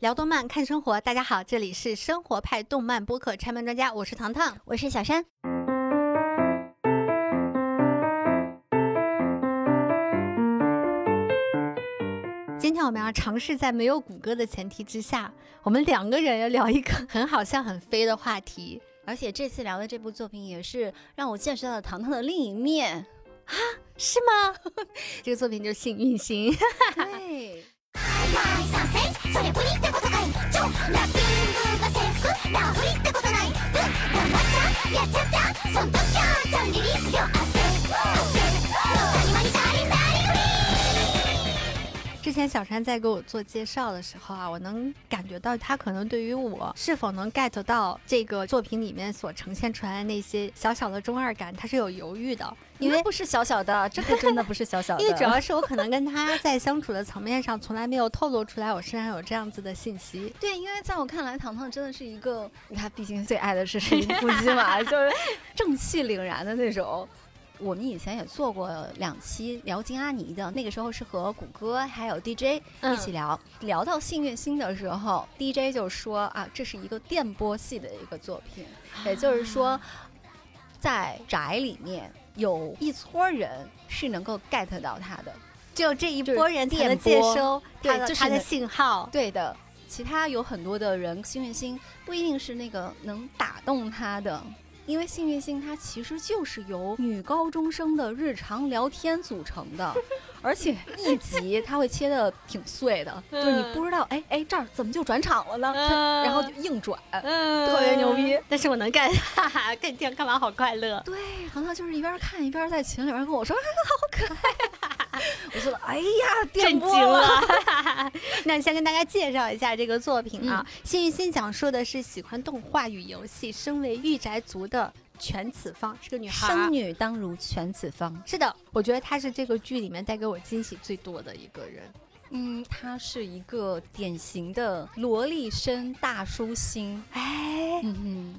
聊动漫看生活，大家好，这里是生活派动漫播客拆漫专家，我是糖糖，我是小山。今天我们要尝试在没有谷歌的前提之下，我们两个人要聊一个 很好笑、很飞的话题。而且这次聊的这部作品也是让我见识到了糖糖的另一面啊，是吗？这个作品就是《幸运星》。对。それぶりってことかいちょラッピングが制服ラフリってことない。ぶ頑張っちゃやっちゃったそんときゃちゃんリリースよ汗汗の谷間に足り之前小山在给我做介绍的时候啊，我能感觉到他可能对于我是否能 get 到这个作品里面所呈现出来的那些小小的中二感，他是有犹豫的。因为不是小小的，这个真的不是小小的。因为主要是我可能跟他在相处的层面上，从来没有透露出来我身上有这样子的信息。对，因为在我看来，糖糖真的是一个，他，毕竟最爱的是神灵呼吸嘛，就是正气凛然的那种。我们以前也做过两期聊金阿尼的，那个时候是和谷歌还有 DJ 一起聊。聊到幸运星的时候，DJ 就说啊，这是一个电波系的一个作品，也就是说，在宅里面有一撮人是能够 get 到他的，只有这一波人才能接收它的它的信号。对的，其他有很多的人，幸运星不一定是那个能打动他的。因为幸运星它其实就是由女高中生的日常聊天组成的，而且一集 它会切的挺碎的，就是你不知道，哎哎这儿怎么就转场了呢？然后就硬转，特别牛逼。但是我能干，哈哈，看这样干嘛好快乐。对，糖糖就是一边看一边在群里边跟我说，好可爱。我说，哎呀，震惊了。那先跟大家介绍一下这个作品啊，《幸运星》讲述的是喜欢动画与游戏，身为御宅族的。全此方是个女孩，生女当如全此方。是的，我觉得她是这个剧里面带给我惊喜最多的一个人。嗯，她是一个典型的萝莉身大叔星，哎，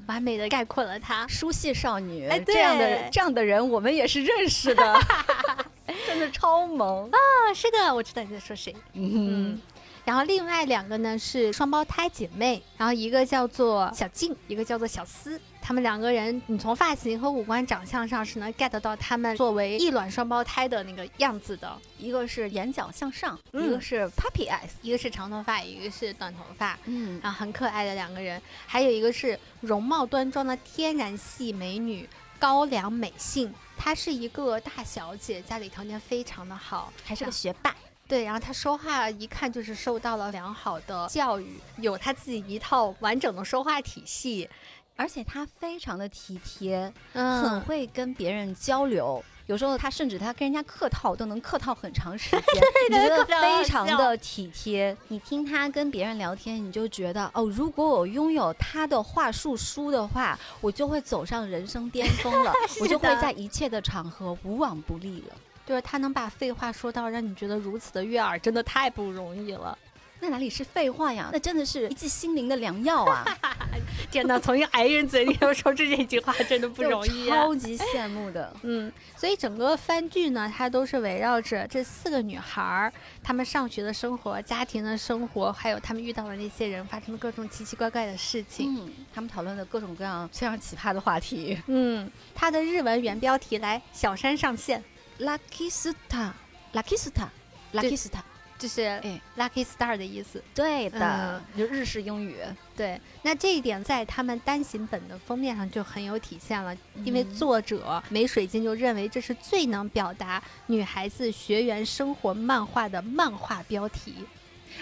完美的概括了她书系少女。哎，这样的这样的人我们也是认识的，真的超萌啊！是的，我知道你在说谁。嗯。然后另外两个呢是双胞胎姐妹，然后一个叫做小静，一个叫做小思。他们两个人，你从发型和五官长相上是能 get 到他们作为异卵双胞胎的那个样子的。一个是眼角向上，一个是 puppy eyes，一个是长头发，一个是短头发。嗯，然后很可爱的两个人。还有一个是容貌端庄的天然系美女高粱美幸，她是一个大小姐，家里条件非常的好，还是个学霸。对，然后他说话一看就是受到了良好的教育，有他自己一套完整的说话体系，而且他非常的体贴，很会跟别人交流。有时候他甚至他跟人家客套都能客套很长时间，你觉得非常的体贴。你听他跟别人聊天，你就觉得哦，如果我拥有他的话术书的话，我就会走上人生巅峰了，我就会在一切的场合无往不利了。就是他能把废话说到让你觉得如此的悦耳，真的太不容易了。那哪里是废话呀？那真的是一剂心灵的良药啊！天哪，从一个矮人嘴里说出这句话，真的不容易。超级羡慕的，嗯。所以整个番剧呢，它都是围绕着这四个女孩儿，她们上学的生活、家庭的生活，还有她们遇到的那些人发生的各种奇奇怪怪的事情。嗯，他们讨论的各种各样非常奇葩的话题。嗯，它的日文原标题来，小山上线。Lucky Star，Lucky Star，Lucky Star，就是哎，Lucky Star 的意思。对的，就日式英语。对，那这一点在他们单行本的封面上就很有体现了，因为作者梅水晶就认为这是最能表达女孩子学园生活漫画的漫画标题。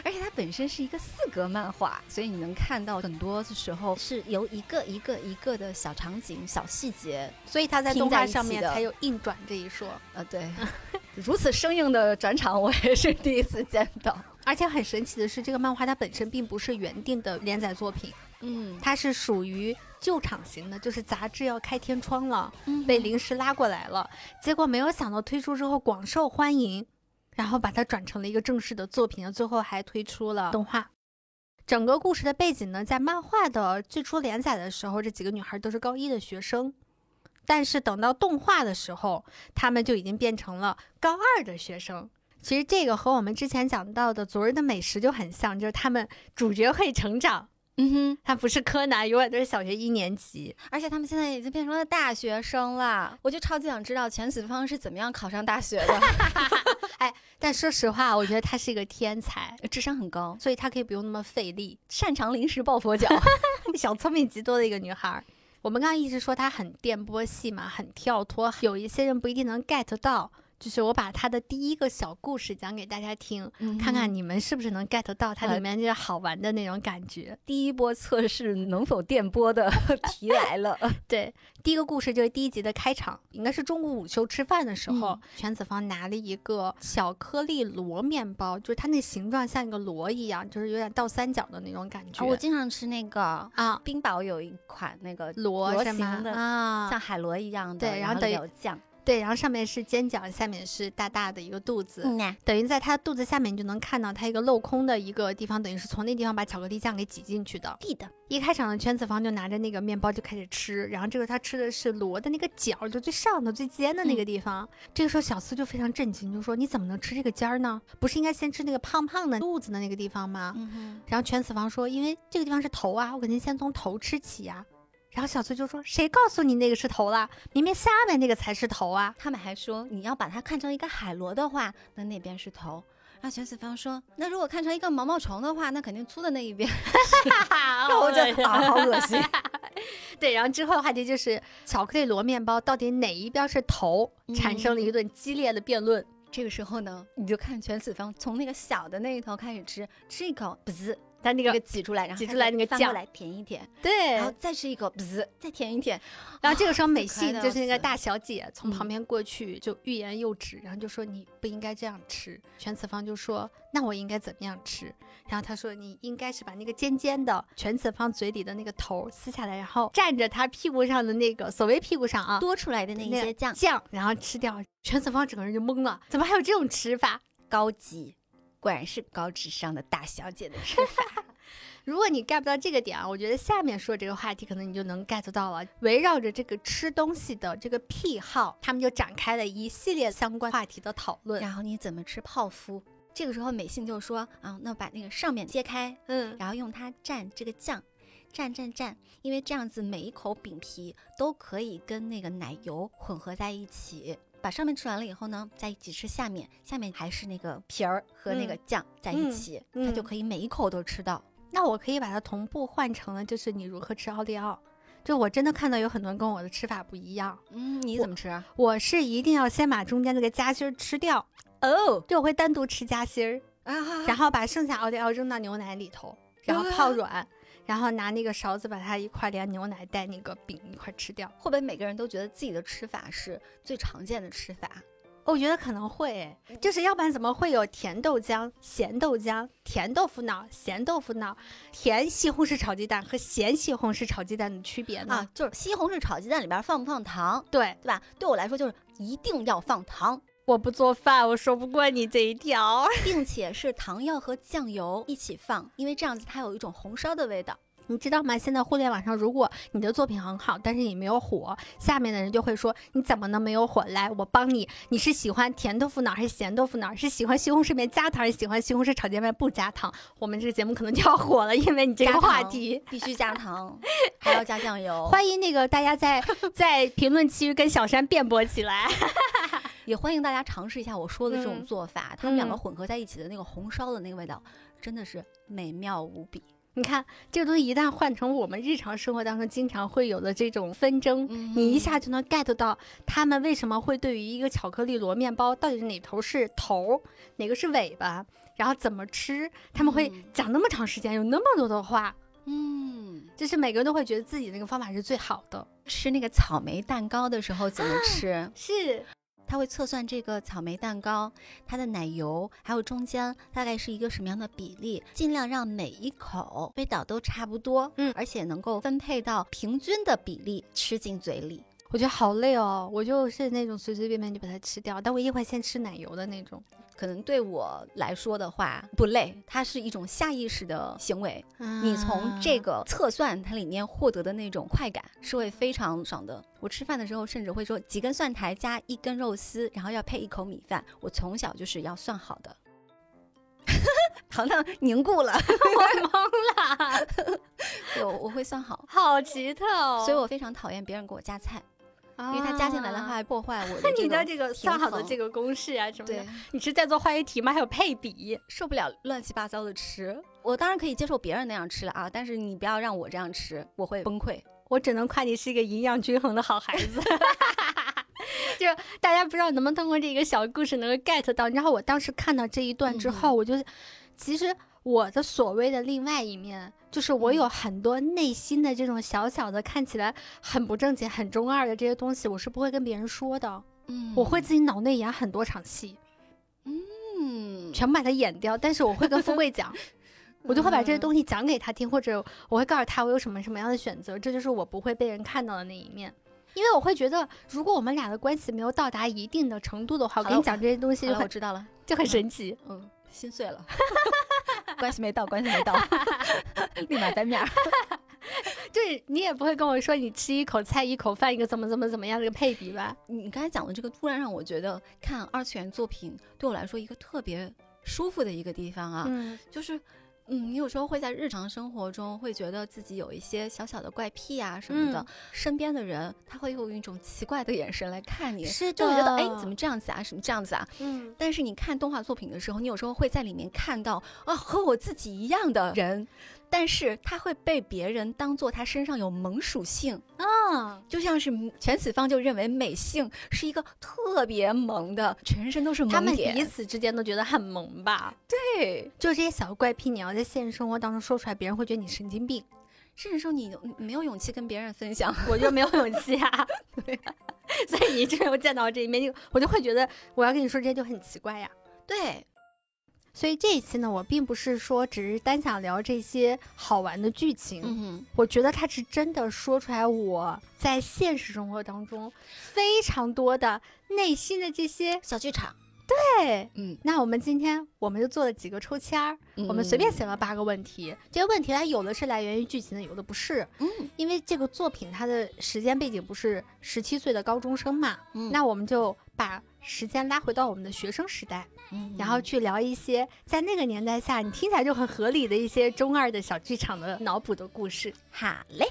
而且它本身是一个四格漫画，所以你能看到很多的时候是由一个一个一个的小场景、小细节，所以它在动画上面才有硬转这一说。呃，对，如此生硬的转场我也是第一次见到。而且很神奇的是，这个漫画它本身并不是原定的连载作品，嗯，它是属于救场型的，就是杂志要开天窗了，被临时拉过来了，结果没有想到推出之后广受欢迎。然后把它转成了一个正式的作品，最后还推出了动画。整个故事的背景呢，在漫画的最初连载的时候，这几个女孩都是高一的学生，但是等到动画的时候，她们就已经变成了高二的学生。其实这个和我们之前讲到的昨日的美食就很像，就是他们主角会成长。嗯哼，他不是柯南，永远都是小学一年级，而且他们现在已经变成了大学生了。我就超级想知道全子方是怎么样考上大学的。哎，但说实话，我觉得她是一个天才，智商很高，所以她可以不用那么费力，擅长临时抱佛脚，小聪明极多的一个女孩。我们刚刚一直说她很电波戏嘛，很跳脱，有一些人不一定能 get 到。就是我把他的第一个小故事讲给大家听，看看你们是不是能 get 到它里面这些好玩的那种感觉。第一波测试能否电波的 题来了。对，第一个故事就是第一集的开场，应该是中午午休吃饭的时候，全子方拿了一个小颗粒螺面包，就是它那形状像一个螺一样，就是有点倒三角的那种感觉。我经常吃那个啊，冰堡有一款那个螺形的啊，像海螺一样的，对，然后有酱。对，然后上面是尖角，下面是大大的一个肚子，等于在它肚子下面，你就能看到它一个镂空的一个地方，等于是从那地方把巧克力酱给挤进去的。对的，一开场的圈子方就拿着那个面包就开始吃，然后这个他吃的是螺的那个角，就最上头最尖的那个地方。这个时候小四就非常震惊，就说：“你怎么能吃这个尖儿呢？不是应该先吃那个胖胖的肚子的那个地方吗？”然后圈子房说：“因为这个地方是头啊，我肯定先从头吃起呀。”然后小崔就说：“谁告诉你那个是头了？明明下面那个才是头啊！”他们还说：“你要把它看成一个海螺的话，那那边是头。”然后全子方说：“那如果看成一个毛毛虫的话，那肯定粗的那一边。”哈哈我觉得啊，好恶心。对，然后之后的话题就是巧克力螺面包到底哪一边是头，产生了一顿激烈的辩论。这个时候呢，你就看全子方从那个小的那一头开始吃，吃一口，不是。它那个挤出来，然后挤出来那个酱来舔一舔，对，然后再吃一口，滋再舔一舔，然后这个时候美信就是那个大小姐从旁边过去就欲言又止，然后就说你不应该这样吃。全子方就说那我应该怎么样吃？然后他说你应该是把那个尖尖的全子方嘴里的那个头撕下来，然后蘸着他屁股上的那个所谓屁股上啊多出来的那些酱酱，然后吃掉。全子方整个人就懵了，怎么还有这种吃法？高级，果然是高智商的大小姐的吃法。如果你 get 不到这个点啊，我觉得下面说这个话题可能你就能 get 到了。围绕着这个吃东西的这个癖好，他们就展开了一系列相关话题的讨论。然后你怎么吃泡芙？这个时候美信就说啊，那把那个上面揭开，嗯，然后用它蘸这个酱，蘸蘸蘸，因为这样子每一口饼皮都可以跟那个奶油混合在一起。把上面吃完了以后呢，再一起吃下面，下面还是那个皮儿和那个酱在一起，它就可以每一口都吃到。那我可以把它同步换成了，就是你如何吃奥利奥。就我真的看到有很多人跟我的吃法不一样。嗯，你怎么吃？啊我是一定要先把中间那个夹心儿吃掉。哦，就我会单独吃夹心儿，啊，然后把剩下奥利奥扔到牛奶里头，然后泡软，然后拿那个勺子把它一块连牛奶带那个饼一块吃掉。会不会每个人都觉得自己的吃法是最常见的吃法？我觉得可能会，就是要不然怎么会有甜豆浆、咸豆浆、甜豆腐脑、咸豆腐脑、甜西红柿炒鸡蛋和咸西红柿炒鸡蛋的区别呢？啊，就是西红柿炒鸡蛋里边放不放糖？对，对吧？对我来说就是一定要放糖。我不做饭，我说不过你这一条，并且是糖要和酱油一起放，因为这样子它有一种红烧的味道。你知道吗？现在互联网上，如果你的作品很好，但是你没有火，下面的人就会说你怎么能没有火？来，我帮你。你是喜欢甜豆腐脑还是咸豆腐脑？是喜欢西红柿面加糖，还是喜欢西红柿炒鸡蛋不加糖？我们这个节目可能就要火了，因为你这个话题必须加糖，还要加酱油。欢迎那个大家在在评论区跟小山辩驳起来，也欢迎大家尝试一下我说的这种做法，他们两个混合在一起的那个红烧的那个味道，真的是美妙无比。你看，这个东西一旦换成我们日常生活当中经常会有的这种纷争，你一下就能 get 到他们为什么会对于一个巧克力螺面包到底是哪头是头，哪个是尾巴，然后怎么吃，他们会讲那么长时间，有那么多的话，嗯，就是每个人都会觉得自己那个方法是最好的。吃那个草莓蛋糕的时候怎么吃？是。他会测算这个草莓蛋糕，它的奶油还有中间大概是一个什么样的比例，尽量让每一口味道都差不多，嗯，而且能够分配到平均的比例吃进嘴里。我觉得好累哦，我就是那种随随便便就把它吃掉，但我一定会先吃奶油的那种。可能对我来说的话不累，它是一种下意识的行为。你从这个测算它里面获得的那种快感是会非常爽的。我吃饭的时候甚至会说几根蒜苔加一根肉丝，然后要配一口米饭。我从小就是要算好的。糖糖凝固了，我懵了。我我会算好，好奇特哦。所以我非常讨厌别人给我夹菜。因为它加进来的话，破坏我的你的这个算好的这个公式啊什么的。你是在做化学题吗？还有配比，受不了乱七八糟的吃。我当然可以接受别人那样吃了啊，但是你不要让我这样吃，我会崩溃。我只能夸你是一个营养均衡的好孩子。就大家不知道能不能通过这个小故事能够 get 到。然后我当时看到这一段之后，我就其实。我的所谓的另外一面，就是我有很多内心的这种小小的、看起来很不正经、很中二的这些东西，我是不会跟别人说的。嗯，我会自己脑内演很多场戏，嗯，全部把它演掉。但是我会跟富贵讲，我就会把这些东西讲给他听，或者我会告诉他我有什么什么样的选择。这就是我不会被人看到的那一面，因为我会觉得，如果我们俩的关系没有到达一定的程度的话，我跟你讲这些东西，我知道了，就很神奇。嗯，心碎了。关系没到，关系没到，立马翻面儿。就是你也不会跟我说你吃一口菜一口饭一个怎么怎么怎么样的一个配比吧？你刚才讲的这个，突然让我觉得看二次元作品对我来说一个特别舒服的一个地方啊，就是。嗯，你有时候会在日常生活中会觉得自己有一些小小的怪癖啊什么的，身边的人他会用一种奇怪的眼神来看你，是就会觉得哎怎么这样子啊，什么这样子啊？嗯，但是你看动画作品的时候，你有时候会在里面看到啊和我自己一样的人。但是他会被别人当做他身上有萌属性啊，就像是全此方就认为美性是一个特别萌的，全身都是萌点。他们彼此之间都觉得很萌吧？对，就这些小怪癖，你要在现实生活当中说出来，别人会觉得你神经病，甚至说你没有勇气跟别人分享，我就没有勇气啊。对，所以你这有见到这一面，就我就会觉得我要跟你说这些就很奇怪呀。对。所以这一期呢，我并不是说只是单想聊这些好玩的剧情，嗯，我觉得它是真的说出来我在现实生活当中非常多的内心的这些小剧场。对，嗯，那我们今天我们就做了几个抽签儿，我们随便写了八个问题，这些问题它有的是来源于剧情的，有的不是，嗯，因为这个作品它的时间背景不是十七岁的高中生嘛，嗯，那我们就把时间拉回到我们的学生时代。然后去聊一些在那个年代下你听起来就很合理的一些中二的小剧场的脑补的故事。好嘞。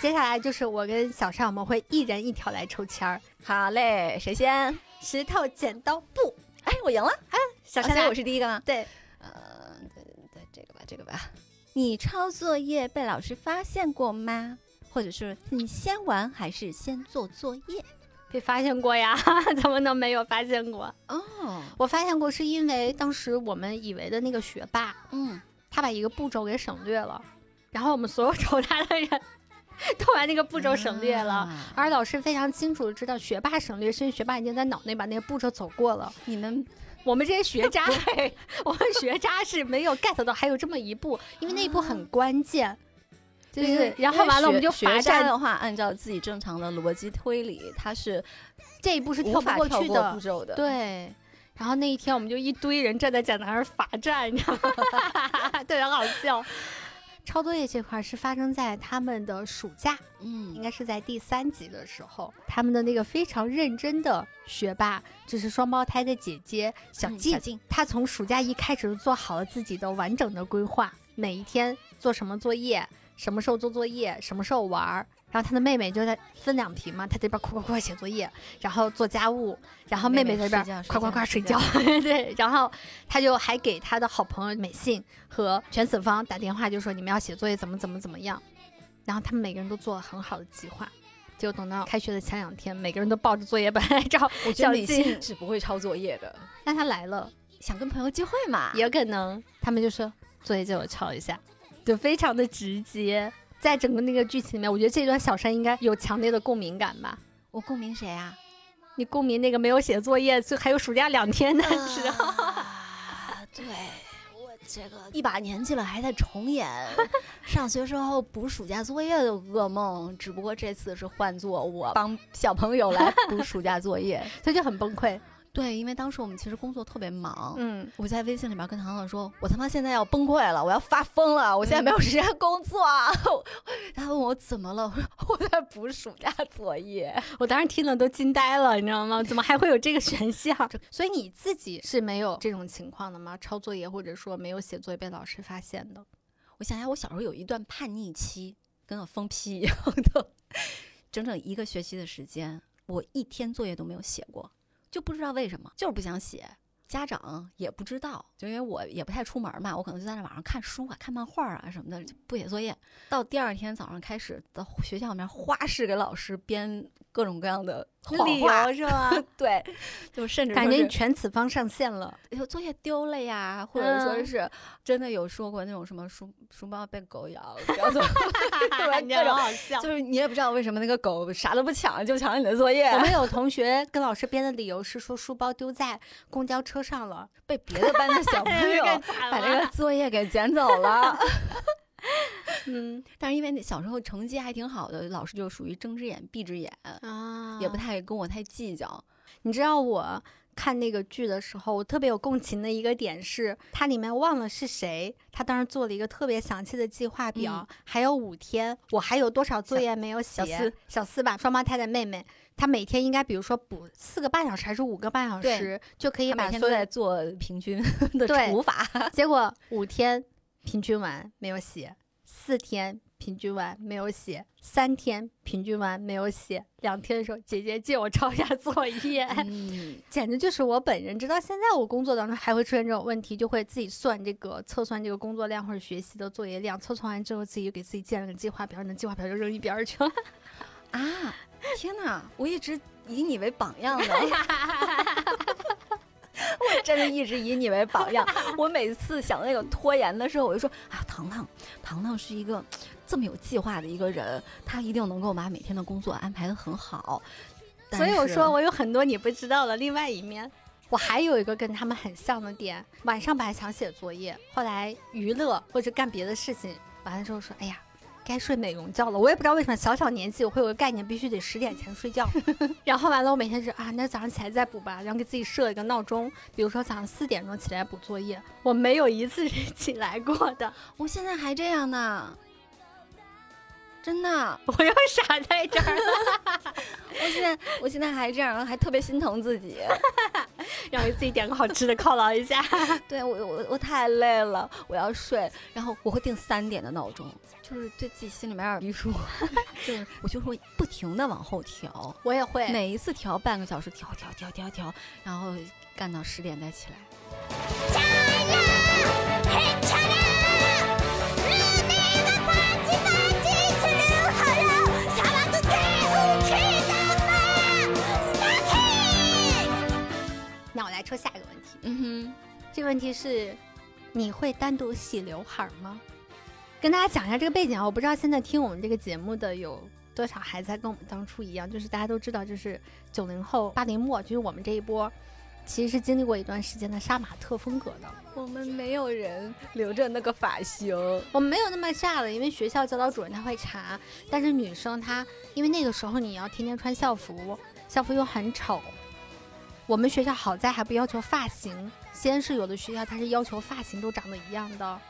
接下来就是我跟小尚，我们会一人一条来抽签儿。好嘞，谁先？石头剪刀布。哎，我赢了。哎，小尚，我是第一个吗？对。呃，对对对，这个吧，这个吧。你抄作业被老师发现过吗？或者是你先玩还是先做作业？被发现过呀，怎么能没有发现过？哦，我发现过，是因为当时我们以为的那个学霸，嗯，他把一个步骤给省略了，然后我们所有 瞅他的人 都把那个步骤省略了，而老师非常清楚的知道学霸省略，是因为学霸已经在脑内把那个步骤走过了。你们。我们这些学渣，我们学渣是没有 get 到还有这么一步，因为那一步很关键。就是然后完了我们就罚站的话，按照自己正常的逻辑推理，他是这一步是跳不过去的步骤的。对。然后那一天我们就一堆人站在讲台上罚站，你知道吗？特别好笑。抄作业这块是发生在他们的暑假，嗯，应该是在第三集的时候，他们的那个非常认真的学霸，就是双胞胎的姐姐小静，小静，她从暑假一开始就做好了自己的完整的规划，每一天做什么作业，什么时候做作业，什么时候玩儿。然后他的妹妹就在分两批嘛，他这边快快快写作业，然后做家务，然后妹妹在这边快快快睡觉。对，然后他就还给他的好朋友美信和全子方打电话，就说你们要写作业怎么怎么怎么样。然后他们每个人都做了很好的计划，就等到开学的前两天，每个人都抱着作业本来找。我觉得李信是不会抄作业的，但他来了，想跟朋友聚会嘛，有可能。他们就说作业借我抄一下，就非常的直接。在整个那个剧情里面，我觉得这段小山应该有强烈的共鸣感吧？我共鸣谁啊？你共鸣那个没有写作业，就还有暑假两天的时候。对，我这个一把年纪了还在重演上学时候补暑假作业的噩梦，只不过这次是换做我帮小朋友来补暑假作业，所以就很崩溃。对，因为当时我们其实工作特别忙，嗯，我在微信里面跟糖糖说：“我他妈现在要崩溃了，我要发疯了，我现在没有时间工作。”他问我怎么了，我说我在补暑假作业。我当时听了都惊呆了，你知道吗？怎么还会有这个选项？所以你自己是没有这种情况的吗？抄作业或者说没有写作业被老师发现的？我想想，我小时候有一段叛逆期，跟个疯批一样的，整整一个学期的时间，我一天作业都没有写过。就不知道为什么，就是不想写，家长也不知道，就因为我也不太出门嘛，我可能就在那网上看书啊、看漫画啊什么的，不写作业。到第二天早上开始，到学校里面花式给老师编各种各样的。理由是吧？对，就甚至感觉你全此方上线了。有作业丢了呀，或者说是真的有说过那种什么书书包被狗咬，不要做，各种好笑。就是你也不知道为什么那个狗啥都不抢，就抢你的作业。我们有 同学跟老师编的理由是说书包丢在公交车上了，被别的班的小朋友把这个作业给捡走了。嗯，但是因为那小时候成绩还挺好的，老师就属于睁只眼闭只眼啊，也不太跟我太计较。你知道我看那个剧的时候，我特别有共情的一个点是，它里面忘了是谁，他当时做了一个特别详细的计划表，还有五天，我还有多少作业没有写？小四，小四吧，双胞胎的妹妹，她每天应该比如说补四个半小时还是五个半小时，就可以每天都在做平均 的除法，结果五天平均完没有写。四天平均完没有写，三天平均完没有写，两天的时候姐姐借我抄一下作业，简直就是我本人。直到现在，我工作当中还会出现这种问题，就会自己算这个测算这个工作量或者学习的作业量，测算完之后自己给自己建了个计划表，那计划表就扔一边去了。啊！天哪，我一直以你为榜样的。我真的一直以你为榜样。我每次想那个拖延的时候，我就说啊，糖糖，糖糖是一个这么有计划的一个人，他一定能够把每天的工作安排的很好。所以我说我有很多你不知道的另外一面。我还有一个跟他们很像的点，晚上本来想写作业，后来娱乐或者干别的事情，完了之后说，哎呀。该睡美容觉了，我也不知道为什么小小年纪我会有个概念，必须得十点前睡觉。然后完了，我每天是啊，那早上起来再补吧，然后给自己设一个闹钟，比如说早上四点钟起来补作业，我没有一次是起来过的，我现在还这样呢。真的，我又傻在这儿了。我现在，我现在还这样，还特别心疼自己，让给自己点个好吃的犒劳一下。对我，我我太累了，我要睡。然后我会定三点的闹钟，就是对自己心里面有约束，就是我就会不停的往后调。我也会，每一次调半个小时，调调调调调，然后干到十点再起来。那我来抽下一个问题。嗯哼，这个问题是，你会单独洗刘海吗？跟大家讲一下这个背景啊，我不知道现在听我们这个节目的有多少还在跟我们当初一样，就是大家都知道，就是九零后、八零末，就是我们这一波，其实是经历过一段时间的杀马特风格的。我们没有人留着那个发型，我们没有那么炸的，因为学校教导主任他会查。但是女生她，因为那个时候你要天天穿校服，校服又很丑。我们学校好在还不要求发型，西安市有的学校它是要求发型都长得一样的，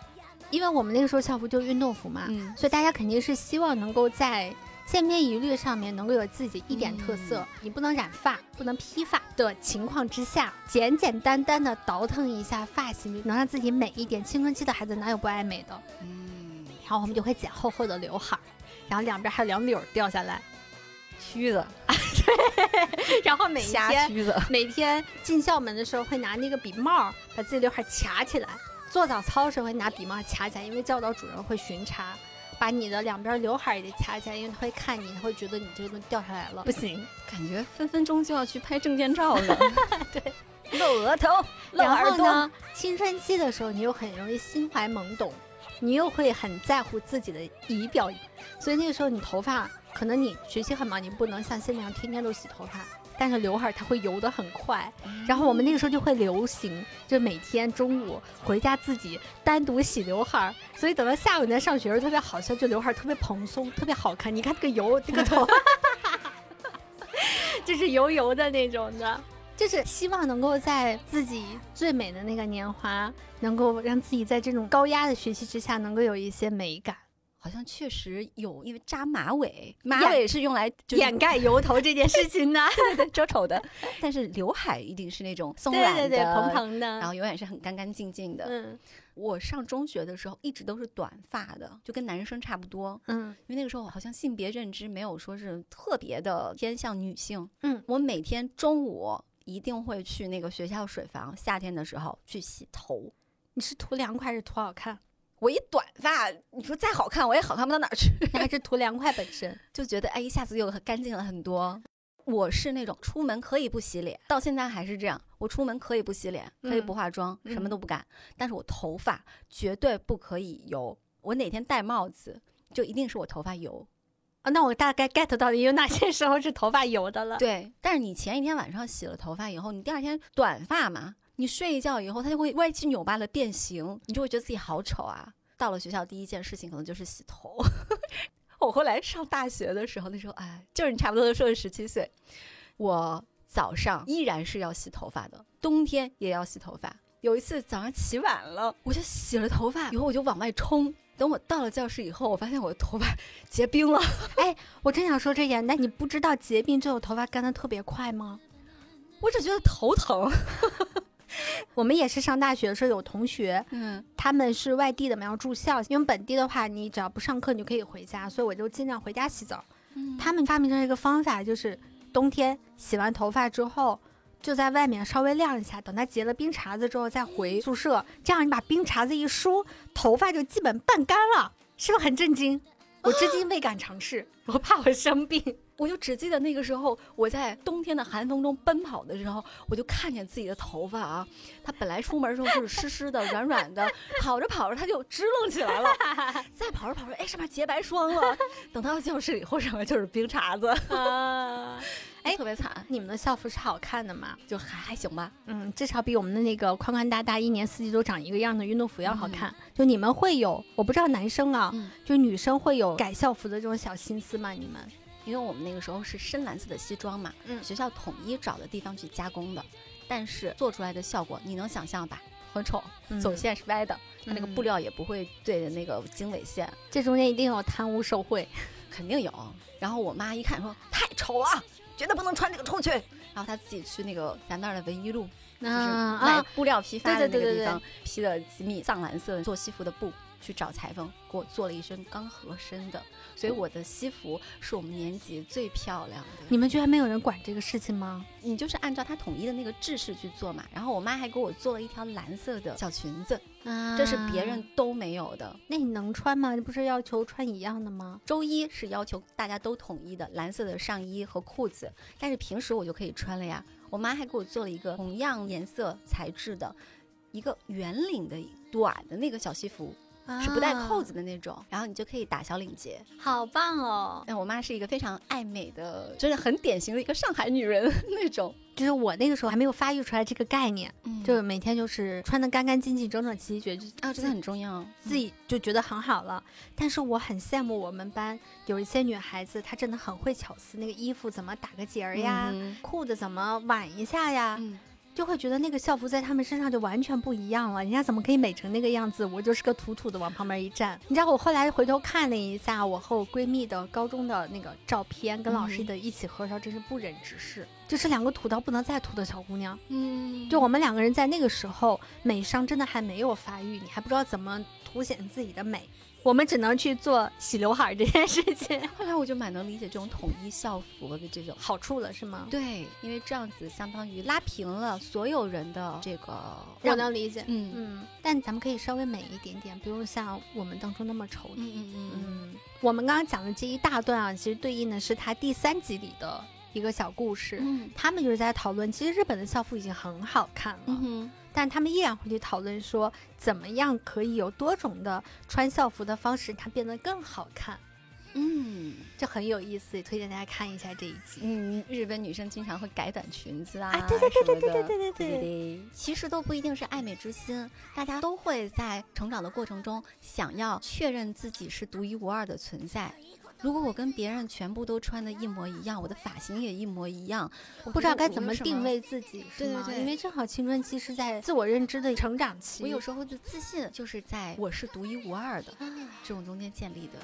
因为我们那个时候校服就是运动服嘛，所以大家肯定是希望能够在千篇一律上面能够有自己一点特色。你不能染发，不能披发的情况之下，简简单单的倒腾一下发型，能让自己美一点。青春期的孩子哪有不爱美的？嗯，然后我们就会剪厚厚的刘海，然后两边还有两绺掉下来。须子，对，然后每天每天进校门的时候会拿那个笔帽把自己刘海卡起来，做早操时候会拿笔帽卡起来，因为教导主任会巡查，把你的两边刘海也得卡起来，因为他会看你，他会觉得你这个东西掉下来了，不行，感觉分分钟就要去拍证件照了。对，露额头，露耳朵。青春期的时候你又很容易心怀懵懂，你又会很在乎自己的仪表，所以那个时候你头发。可能你学习很忙，你不能像现在一样天天都洗头发，但是刘海它会油的很快。然后我们那个时候就会流行，就每天中午回家自己单独洗刘海儿，所以等到下午你在上学时候特别好笑，就刘海特别蓬松，特别好看。你看这个油，这个头，就是油油的那种的。就是希望能够在自己最美的那个年华，能够让自己在这种高压的学习之下，能够有一些美感。好像确实有，因为扎马尾，马尾是用来掩盖油头这件事情的，对对，遮丑的。但是刘海一定是那种松软的、蓬蓬的，然后永远是很干干净净的。嗯，我上中学的时候一直都是短发的，就跟男生差不多。嗯，因为那个时候好像性别认知没有说是特别的偏向女性。嗯，我每天中午。一定会去那个学校水房，夏天的时候去洗头。你是图凉快还是图好看？我一短发，你说再好看我也好看不到哪儿去。还是图凉快本身，就觉得哎，一下子又干净了很多。我是那种出门可以不洗脸，到现在还是这样。我出门可以不洗脸，可以不化妆，什么都不干。但是我头发绝对不可以油。我哪天戴帽子，就一定是我头发油。啊，那我大概 get 到有哪些时候是头发油的了。对，但是你前一天晚上洗了头发以后，你第二天短发嘛，你睡一觉以后，它就会歪七扭八的变形，你就会觉得自己好丑啊。到了学校，第一件事情可能就是洗头。我后来上大学的时候，那时候哎，就是你差不多都说是十七岁，我早上依然是要洗头发的，冬天也要洗头发。有一次早上起晚了，我就洗了头发以后，我就往外冲。等我到了教室以后，我发现我的头发 结冰了。哎，我真想说这点，那你不知道结冰之后头发干的特别快吗？我只觉得头疼。我们也是上大学的时候有同学，嗯，他们是外地的嘛，要住校。因为本地的话，你只要不上课，你就可以回家，所以我就尽量回家洗澡。他们发明了一个方法，就是冬天洗完头发之后。就在外面稍微晾一下，等它结了冰碴子之后再回宿舍，这样你把冰碴子一梳，头发就基本半干了，是不是很震惊？我至今未敢尝试，我怕我生病。我就只记得那个时候，我在冬天的寒风中奔跑的时候，我就看见自己的头发啊，它本来出门的时候就是湿湿的、软软的，跑着跑着它就支棱起来了，再跑着跑着，哎，上面结白霜了。等到教室以后，上面就是冰碴子。哎，特别惨！你们的校服是好看的吗？就还还行吧。嗯，至少比我们的那个宽宽大大、一年四季都长一个样的运动服要好看。就你们会有，我不知道男生啊，就女生会有改校服的这种小心思吗？你们？因为我们那个时候是深蓝色的西装嘛，嗯，学校统一找的地方去加工的，但是做出来的效果你能想象吧？很丑，走线是歪的，它那个布料也不会对的那个经纬线，这中间一定有贪污受贿，肯定有。然后我妈一看说太丑了。绝对不能穿这个出去。然后她自己去那个咱那儿的文一路，就是买布料批发的那个地方，批了几米藏蓝色做西服的布，去找裁缝给我做了一身刚合身的。所以我的西服是我们年级最漂亮的。你们居然没有人管这个事情吗？你就是按照他统一的那个制式去做嘛。然后我妈还给我做了一条蓝色的小裙子，这是别人都没有的。那你能穿吗？你不是要求穿一样的吗？周一是要求大家都统一的蓝色的上衣和裤子，但是平时我就可以穿了呀。我妈还给我做了一个同样颜色材质的一个圆领的短的那个小西服。是不带扣子的那种，然后你就可以打小领结，好棒哦！那我妈是一个非常爱美的，就是很典型的一个上海女人 那种。就是我那个时候还没有发育出来这个概念，就是每天就是穿的干干净净、整整齐齐，觉得啊，真的很重要，自己就觉得很好了。但是我很羡慕我们班有一些女孩子，她真的很会巧思，那个衣服怎么打个结儿呀，裤子怎么挽一下呀。就会觉得那个校服在他们身上就完全不一样了，人家怎么可以美成那个样子？我就是个土土的，往旁边一站。你知道我后来回头看了一下我和我闺蜜的高中的那个照片，跟老师的一起合照，真是不忍直视。就是两个土到不能再土的小姑娘。嗯，就我们两个人在那个时候，美商真的还没有发育，你还不知道怎么凸显自己的美。我们只能去做洗刘海这件事情。后来我就蛮能理解这种统一校服的这种好处了，是吗？对，因为这样子相当于拉平了所有人的这个。我能理解，嗯嗯。但咱们可以稍微美一点点，不用像我们当初那么丑。嗯嗯嗯嗯。我们刚刚讲的这一大段啊，其实对应的是他第三集里的一个小故事。嗯。他们就是在讨论，其实日本的校服已经很好看了。嗯但他们依然会去讨论说，怎么样可以有多种的穿校服的方式，它变得更好看。嗯，就很有意思，推荐大家看一下这一集。嗯，日本女生经常会改短裙子啊，对对对对对对对对对，其实都不一定是爱美之心，大家都会在成长的过程中想要确认自己是独一无二的存在。如果我跟别人全部都穿的一模一样，我的发型也一模一样，我不知道该怎么定位自己，对对对，因为正好青春期是在自我认知的成长期。我有时候的自信就是在我是独一无二的这种中间建立的。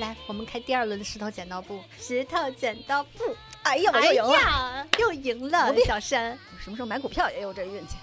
来，我们开第二轮的石头剪刀布，石头剪刀布。哎呀，我又赢了，又赢了，小山。什么时候买股票也有这运气？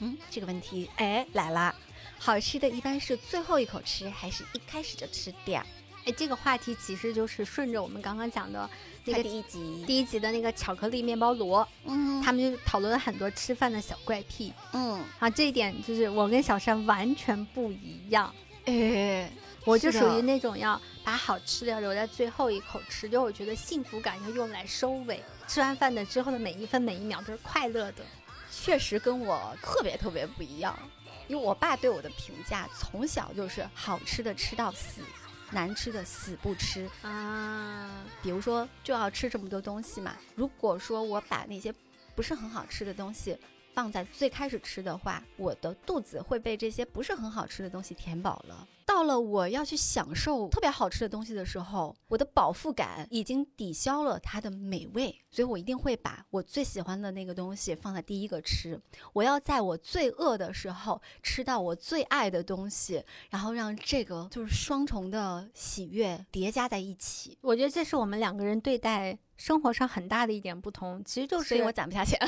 嗯，这个问题哎来啦，好吃的一般是最后一口吃，还是一开始就吃掉？哎，这个话题其实就是顺着我们刚刚讲的那个第一集，第一集的那个巧克力面包罗，嗯，他们就讨论了很多吃饭的小怪癖，嗯，好，这一点就是我跟小山完全不一样，哎。我就属于那种要把好吃的留在最后一口吃，就我觉得幸福感要用来收尾。吃完饭的之后的每一分每一秒都是快乐的，确实跟我特别特别不一样。因为我爸对我的评价从小就是好吃的吃到死，难吃的死不吃啊。比如说就要吃这么多东西嘛，如果说我把那些不是很好吃的东西放在最开始吃的话，我的肚子会被这些不是很好吃的东西填饱了。到了我要去享受特别好吃的东西的时候，我的饱腹感已经抵消了它的美味，所以我一定会把我最喜欢的那个东西放在第一个吃。我要在我最饿的时候吃到我最爱的东西，然后让这个就是双重的喜悦叠加在一起。我觉得这是我们两个人对待生活上很大的一点不同，其实就是，所以我攒不下钱。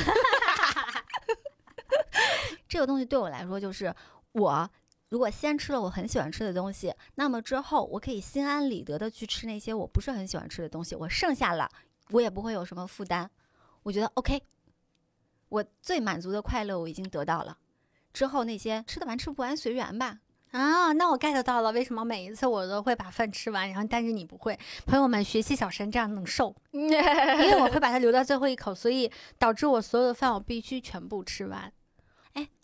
这个东西对我来说就是我。如果先吃了我很喜欢吃的东西，那么之后我可以心安理得的去吃那些我不是很喜欢吃的东西。我剩下了，我也不会有什么负担。我觉得 OK，我最满足的快乐我已经得到了。之后那些吃得完吃不完随缘吧。啊，那我 get 到了，为什么每一次我都会把饭吃完，然后但是你不会？朋友们，学习小山这样能瘦，因为我会把它留到最后一口，所以导致我所有的饭我必须全部吃完。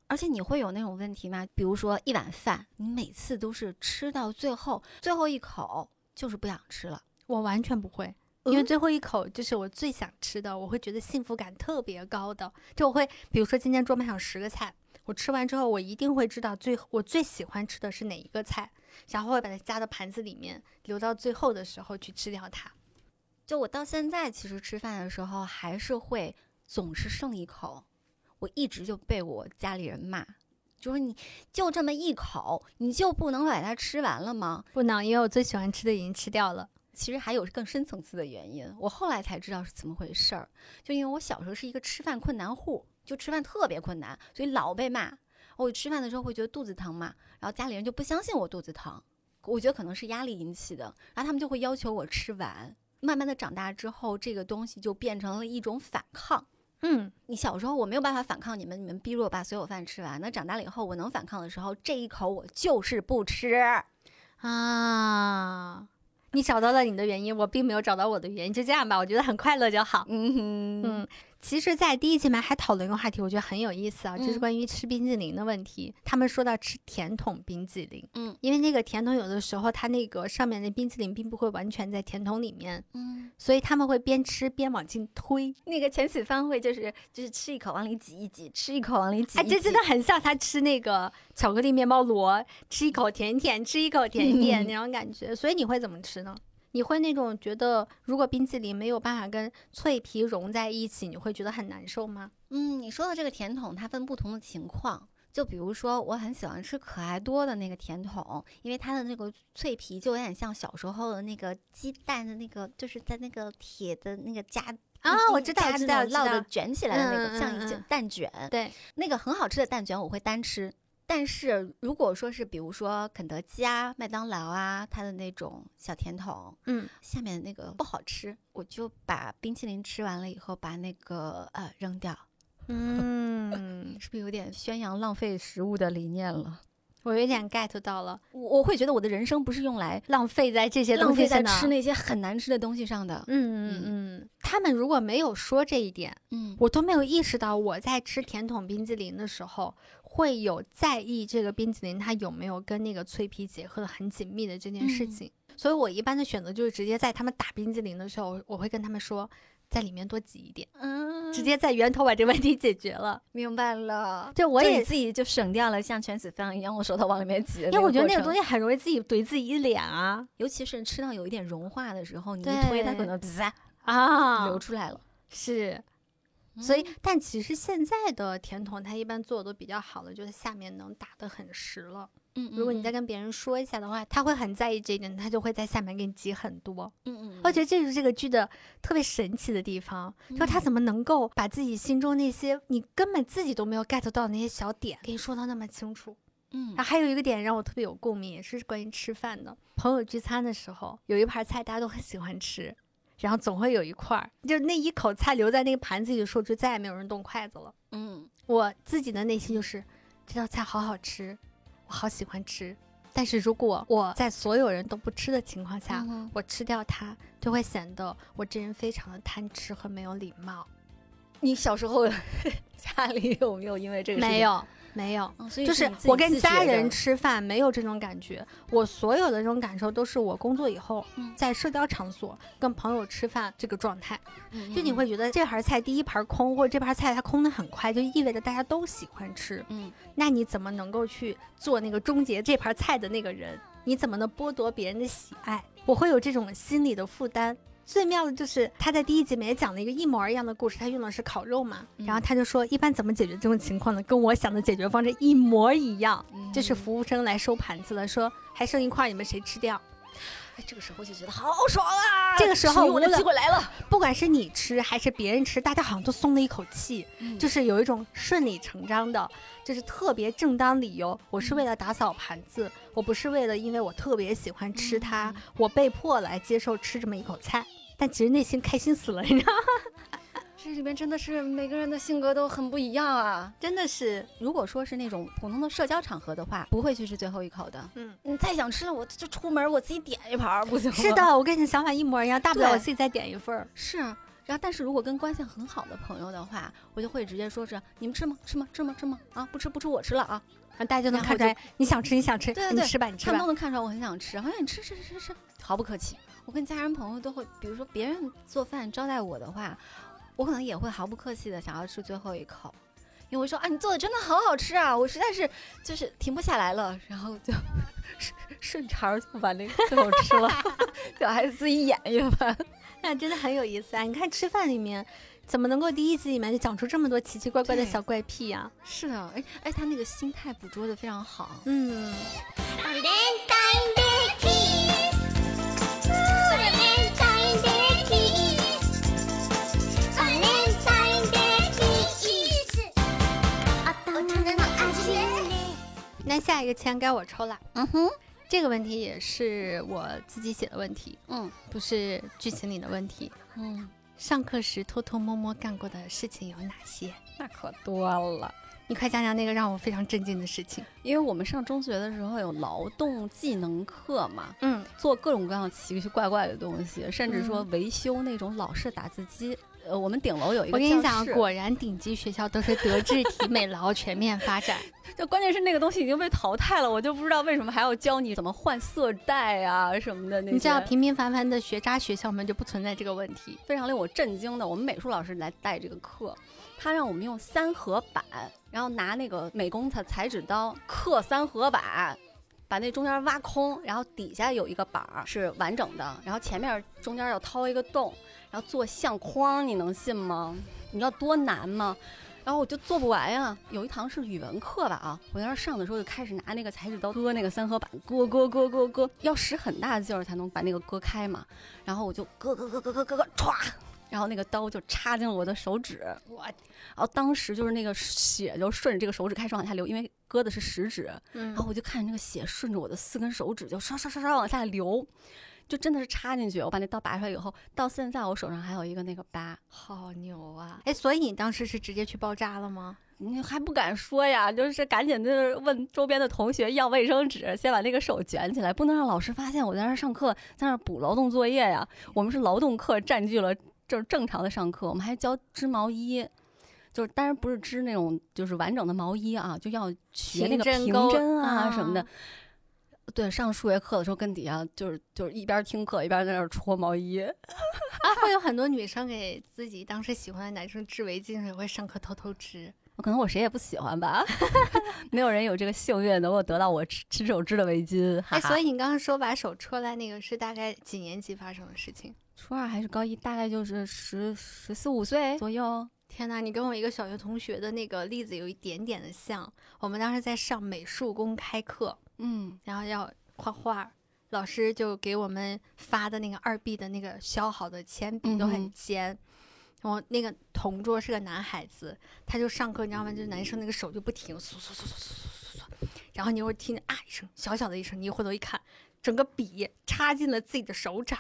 而且你会有那种问题吗？比如说一碗饭，你每次都是吃到最后最后一口就是不想吃了。我完全不会，因为最后一口就是我最想吃的，我会觉得幸福感特别高的。就我会，比如说今天桌面上十个菜，我吃完之后，我一定会知道最我最喜欢吃的是哪一个菜，然后会把它夹到盘子里面，留到最后的时候去吃掉它。就我到现在其实吃饭的时候还是会总是剩一口。我一直就被我家里人骂，就说你就这么一口，你就不能把它吃完了吗？不能，因为我最喜欢吃的已经吃掉了。其实还有更深层次的原因，我后来才知道是怎么回事儿。就因为我小时候是一个吃饭困难户，就吃饭特别困难，所以老被骂。我吃饭的时候会觉得肚子疼嘛，然后家里人就不相信我肚子疼，我觉得可能是压力引起的，然后他们就会要求我吃完。慢慢的长大之后，这个东西就变成了一种反抗。嗯，你小时候我没有办法反抗你们，你们逼着我把所有饭吃完。那长大了以后，我能反抗的时候，这一口我就是不吃啊。你找到了你的原因，我并没有找到我的原因，就这样吧，我觉得很快乐就好。嗯嗯。其实，在第一集嘛，还讨论一个话题，我觉得很有意思啊，就是关于吃冰激凌的问题。他们说到吃甜筒冰激凌，嗯，因为那个甜筒有的时候它那个上面的冰激凌并不会完全在甜筒里面，嗯，所以他们会边吃边往进推。那个千禧饭会就是就是吃一口往里挤一挤，吃一口往里挤。哎，这真的很像他吃那个巧克力面包螺，吃一口甜甜，吃一口甜甜 那种感觉。所以你会怎么吃呢？你会那种觉得，如果冰淇淋没有办法跟脆皮融在一起，你会觉得很难受吗？嗯，你说的这个甜筒，它分不同的情况。就比如说，我很喜欢吃可爱多的那个甜筒，因为它的那个脆皮就有点像小时候的那个鸡蛋的那个，就是在那个铁的那个夹啊，我知道，知道，烙的卷起来的那个，像一卷蛋卷。对，那个很好吃的蛋卷，我会单吃。但是如果说是比如说肯德基啊、麦当劳啊，它的那种小甜筒，嗯，下面那个不好吃，我就把冰淇淋吃完了以后，把那个呃扔掉。嗯，是不是有点宣扬浪费食物的理念了？我有点 get 到了，我我会觉得我的人生不是用来浪费在这些东西上，浪费在吃那些很难吃的东西上的。嗯嗯嗯，他们如果没有说这一点，嗯，我都没有意识到我在吃甜筒冰激凌的时候会有在意这个冰淇淋它有没有跟那个脆皮结合的很紧密的这件事情。所以我一般的选择就是直接在他们打冰激凌的时候，我会跟他们说。在里面多挤一点，嗯，直接在源头把这问题解决了。明白了，就我也自己就省掉了像全子方一样，我手头往里面挤。因为我觉得那个东西很容易自己怼自己一脸啊，尤其是吃到有一点融化的时候，你一推它可能滋啊流出来了。是，所以但其实现在的甜筒它一般做的都比较好的，就是下面能打得很实了。嗯，如果你再跟别人说一下的话，他会很在意这一点，他就会在下面给你挤很多。嗯嗯，我觉得这就是这个剧的特别神奇的地方，就他怎么能够把自己心中那些你根本自己都没有 get 到那些小点给你说到那么清楚。嗯，然后还有一个点让我特别有共鸣，也是关于吃饭的。朋友聚餐的时候，有一盘菜大家都很喜欢吃，然后总会有一块儿，就那一口菜留在那个盘子里的时候，就再也没有人动筷子了。嗯，我自己的内心就是这道菜好好吃。我好喜欢吃，但是如果我在所有人都不吃的情况下，我吃掉它，就会显得我这人非常的贪吃和没有礼貌。你小时候 家里有没有因为这个？没有。没有，就是我跟家人吃饭没有这种感觉。我所有的这种感受都是我工作以后，在社交场所跟朋友吃饭这个状态。就你会觉得这盘菜第一盘空，或者这盘菜它空的很快，就意味着大家都喜欢吃。嗯，那你怎么能够去做那个终结这盘菜的那个人？你怎么能剥夺别人的喜爱？我会有这种心理的负担。最妙的就是他在第一集里面讲了一个一模一样的故事，他用的是烤肉嘛，然后他就说一般怎么解决这种情况呢？跟我想的解决方式一模一样，就是服务生来收盘子了，说还剩一块，你们谁吃掉？哎，这个时候就觉得好爽啊！这个时候我的机会来了，不管是你吃还是别人吃，大家好像都松了一口气，就是有一种顺理成章的，就是特别正当理由。我是为了打扫盘子，我不是为了因为我特别喜欢吃它，我被迫来接受吃这么一口菜。但其实内心开心死了，你知道吗？这里边真的是每个人的性格都很不一样啊！真的是，如果说是那种普通的社交场合的话，不会去吃最后一口的。嗯，你再想吃了，我就出门我自己点一盘，不行吗？是的，我跟你的想法一模一样，大不了我自己再点一份儿。是，然后但是如果跟关系很好的朋友的话，我就会直接说是你们吃吗？吃吗？吃吗？吃吗？啊，不吃不吃，我吃了啊！然后大家就能看出来你想吃你想吃，对对对，你吃吧你吃吧，他们都能看出来我很想吃，好像你吃吃吃吃吃，毫不客气。我跟家人朋友都会，比如说别人做饭招待我的话，我可能也会毫不客气的想要吃最后一口，因为说啊，你做的真的好好吃啊，我实在是就是停不下来了，然后就顺顺茬就把那个最后吃了，就还自己演一番，那真的很有意思啊！你看吃饭里面怎么能够第一集里面就讲出这么多奇奇怪怪的小怪癖呀？是的，哎哎，他那个心态捕捉的非常好，嗯。那下一个签该我抽了。嗯哼，这个问题也是我自己写的问题。嗯，不是剧情里的问题。嗯，上课时偷偷摸摸干过的事情有哪些？那可多了。你快讲讲那个让我非常震惊的事情。因为我们上中学的时候有劳动技能课嘛。嗯，做各种各样奇奇怪怪的东西，甚至说维修那种老式打字机。呃，我们顶楼有一个。我跟你讲，果然顶级学校都是德智体 美劳全面发展。就关键是那个东西已经被淘汰了，我就不知道为什么还要教你怎么换色带啊什么的。你知道平平凡凡的学渣学校们就不存在这个问题。非常令我震惊的，我们美术老师来带这个课，他让我们用三合板，然后拿那个美工的裁纸刀刻三合板。把那中间挖空，然后底下有一个板儿是完整的，然后前面中间要掏一个洞，然后做相框，你能信吗？你知道多难吗？然后我就做不完呀。有一堂是语文课吧，啊，我在那上的时候就开始拿那个裁纸刀割那个三合板，割割割割割，要使很大的劲儿才能把那个割开嘛。然后我就割割割割割割割，歘。然后那个刀就插进了我的手指，我，然后当时就是那个血就顺着这个手指开始往下流，因为割的是食指，嗯然后我就看那个血顺着我的四根手指就刷刷刷刷往下流，就真的是插进去。我把那刀拔出来以后，到现在我手上还有一个那个疤，好牛啊！哎，所以你当时是直接去包扎了吗？你还不敢说呀？就是赶紧的问周边的同学要卫生纸，先把那个手卷起来，不能让老师发现我在那儿上课，在那儿补劳动作业呀。我们是劳动课占据了，就是正常的上课。我们还教织毛衣，就是当然不是织那种就是完整的毛衣啊，就要学那个平针啊什么的。对，上数学课的时候跟底下就是就是一边听课一边在那戳毛衣。啊，会有很多女生给自己当时喜欢的男生织围巾，也会上课偷偷织。可能我谁也不喜欢吧，没有人有这个幸运能够得到我织手织的围巾。哎，所以你刚刚说把手戳来那个是大概几年级发生的事情？初二还是高一？大概就是十十四五岁左右。天哪，你跟我一个小学同学的那个例子有一点点的像。我们当时在上美术公开课，嗯，然后要画画，老师就给我们发的那个二 B 的那个削好的铅笔都很尖。我那个同桌是个男孩子，他就上课你知道吗？就男生那个手就不停，唰唰唰唰唰唰唰。然后你会听见啊一声小小的一声，你回头一看，整个笔插进了自己的手掌。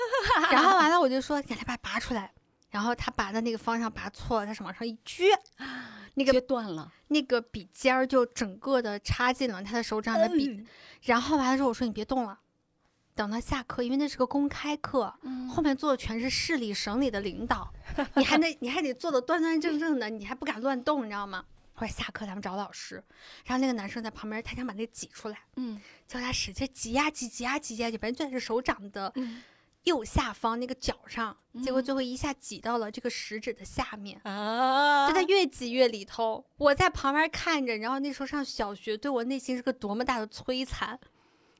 然后完了我就说给他把拔出来，然后他拔的那个方向拔错了，他是往上一撅。那个撅断了，那个笔尖儿就整个的插进了他的手掌的笔，然后完了之后我说你别动了。等到下课，因为那是个公开课，后面坐的全是市里省里的领导，你还得你还得坐的端端正正的，你还不敢乱动，你知道吗？后来下课咱们找老师，然后那个男生在旁边，他想把那挤出来，嗯，叫他使劲挤呀挤挤呀挤呀，就反正就在手掌的右下方那个角上，结果最后一下挤到了这个食指的下面啊，就它越挤越里头，我在旁边看着，然后那时候上小学，对我内心是个多么大的摧残。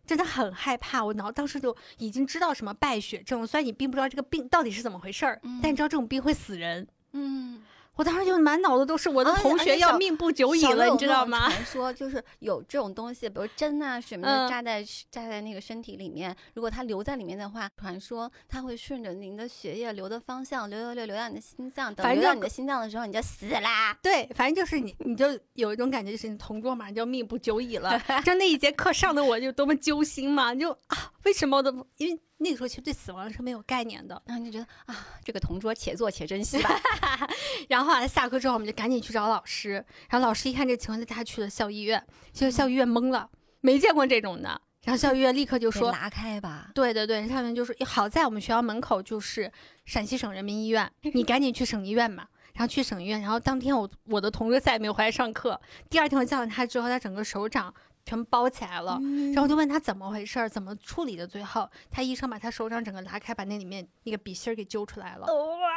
真的很害怕，我脑当时就已经知道什么败血症，虽然你并不知道这个病到底是怎么回事儿，但你知道这种病会死人。嗯。我当时就满脑子都是我的同学要命不久矣了，你知道吗？传 说就是有这种东西，比如针啊什么的扎在扎在那个身体里面，如果它留在里面的话，传说它会顺着您的血液流的方向流流流流到你的心脏，等流到你的心脏的时候你就死啦。对，反正就是你你就有一种感觉，就是你同桌马上就要命不久矣了。就那一节课上的我就多么揪心嘛，就啊为什么我都因为。那个时候其实对死亡是没有概念的，然后就觉得啊，这个同桌且做且珍惜吧。然后后来下课之后，我们就赶紧去找老师。然后老师一看这情况，就带他去了校医院。结果校医院懵了，没见过这种的。然后校医院立刻就说：“拉开吧。”对对对，上面就说：“好在我们学校门口就是陕西省人民医院，你赶紧去省医院吧。”然后去省医院。然后当天我我的同桌再也没有回来上课。第二天我叫了他之后，他整个手掌。全包起来了，然后就问他怎么回事儿，怎么处理的？最后他医生把他手掌整个拉开，把那里面那个笔芯儿给揪出来了。哇！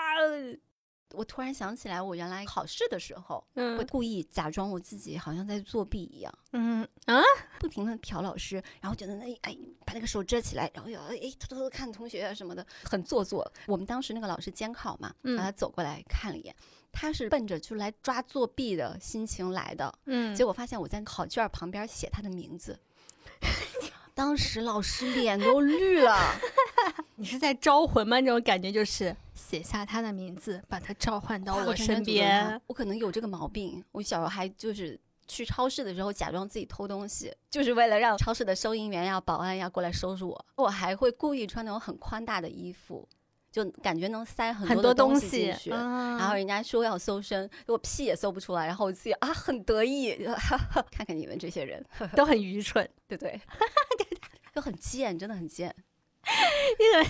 我突然想起来，我原来考试的时候，会故意假装我自己好像在作弊一样，嗯啊，不停的瞟老师，然后觉得那哎把那个手遮起来，然后又哎偷偷的看同学啊什么的，很做作。我们当时那个老师监考嘛，把他走过来看了一眼。他是奔着就来抓作弊的心情来的，嗯，结果发现我在考卷旁边写他的名字，当时老师脸都绿了。你是在招魂吗？那种感觉就是写下他的名字，把他召唤到我身边。我可能有这个毛病，我小时候还就是去超市的时候假装自己偷东西，就是为了让超市的收银员呀、保安呀过来收拾我。我还会故意穿那种很宽大的衣服。就感觉能塞很多东西进去，然后人家说要搜身，我屁也搜不出来，然后我自己啊很得意，看看你们这些人 都很愚蠢，对不对？就很贱，真的很贱。因为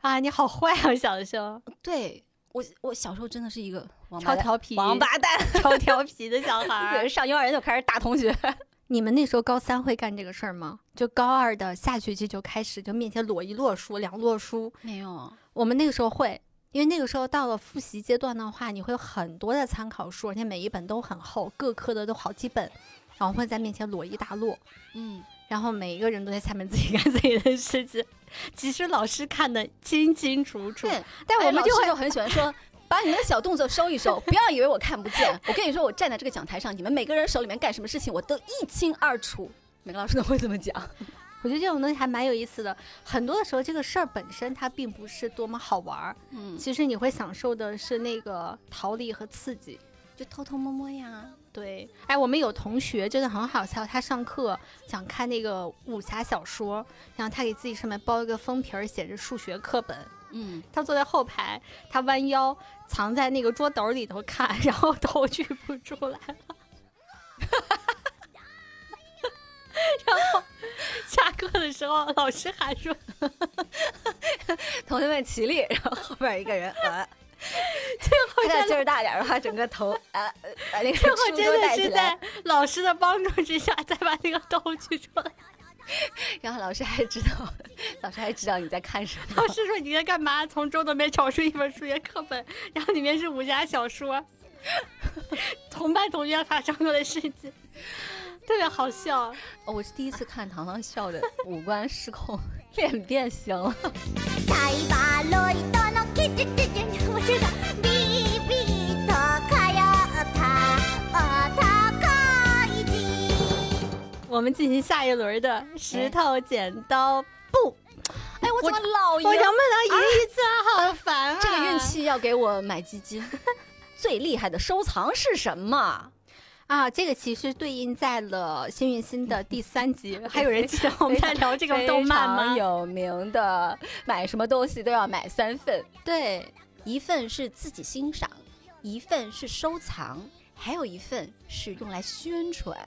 啊，你好坏啊，小时候。对我，我小时候真的是一个超调皮、王八蛋、超调皮的小孩，上幼儿园就开始打同学。你们那时候高三会干这个事儿吗？就高二的下学期就开始，就面前摞一摞书，两摞书。没有，我们那个时候会，因为那个时候到了复习阶段的话，你会有很多的参考书，而且每一本都很厚，各科的都好几本，然后会在面前摞一大摞。嗯，然后每一个人都在下面自己干自己的事情，其实老师看的清清楚楚。对，但我们就会很喜欢说。把你们的小动作收一收，不要以为我看不见。我跟你说，我站在这个讲台上，你们每个人手里面干什么事情，我都一清二楚。每个老师都会这么讲。我觉得这种东西还蛮有意思的。很多的时候，这个事儿本身它并不是多么好玩儿。嗯，其实你会享受的是那个逃离和刺激，就偷偷摸摸呀。对，哎，我们有同学真的很好笑，他上课想看那个武侠小说，然后他给自己上面包一个封皮儿，写着数学课本。嗯，他坐在后排，他弯腰藏在那个桌斗里头看，然后头举不出来了。然后下课的时候，老师喊说：“同学们起立。”然后后边一个人呃。最后再劲儿大点的话，整个头啊，把那个最后真的是在老师的帮助之下，再把那个头举出来。然后老师还知道，老师还知道你在看什么。老师说你在干嘛？从桌子里面找出一本数学课本，然后里面是武侠小说。同班同学发生过的事情，特别好笑。我是第一次看糖糖笑的五官失控，脸变形了。我们进行下一轮的石头剪刀布。哎，我怎么老赢？我赢不了赢一次，好烦啊！这个运气要给我买基金。最厉害的收藏是什么？啊，这个其实对应在了幸运星的第三集。还有人记得 我们在聊这个动漫吗？有名的，买什么东西都要买三份。对，一份是自己欣赏，一份是收藏，还有一份是用来宣传。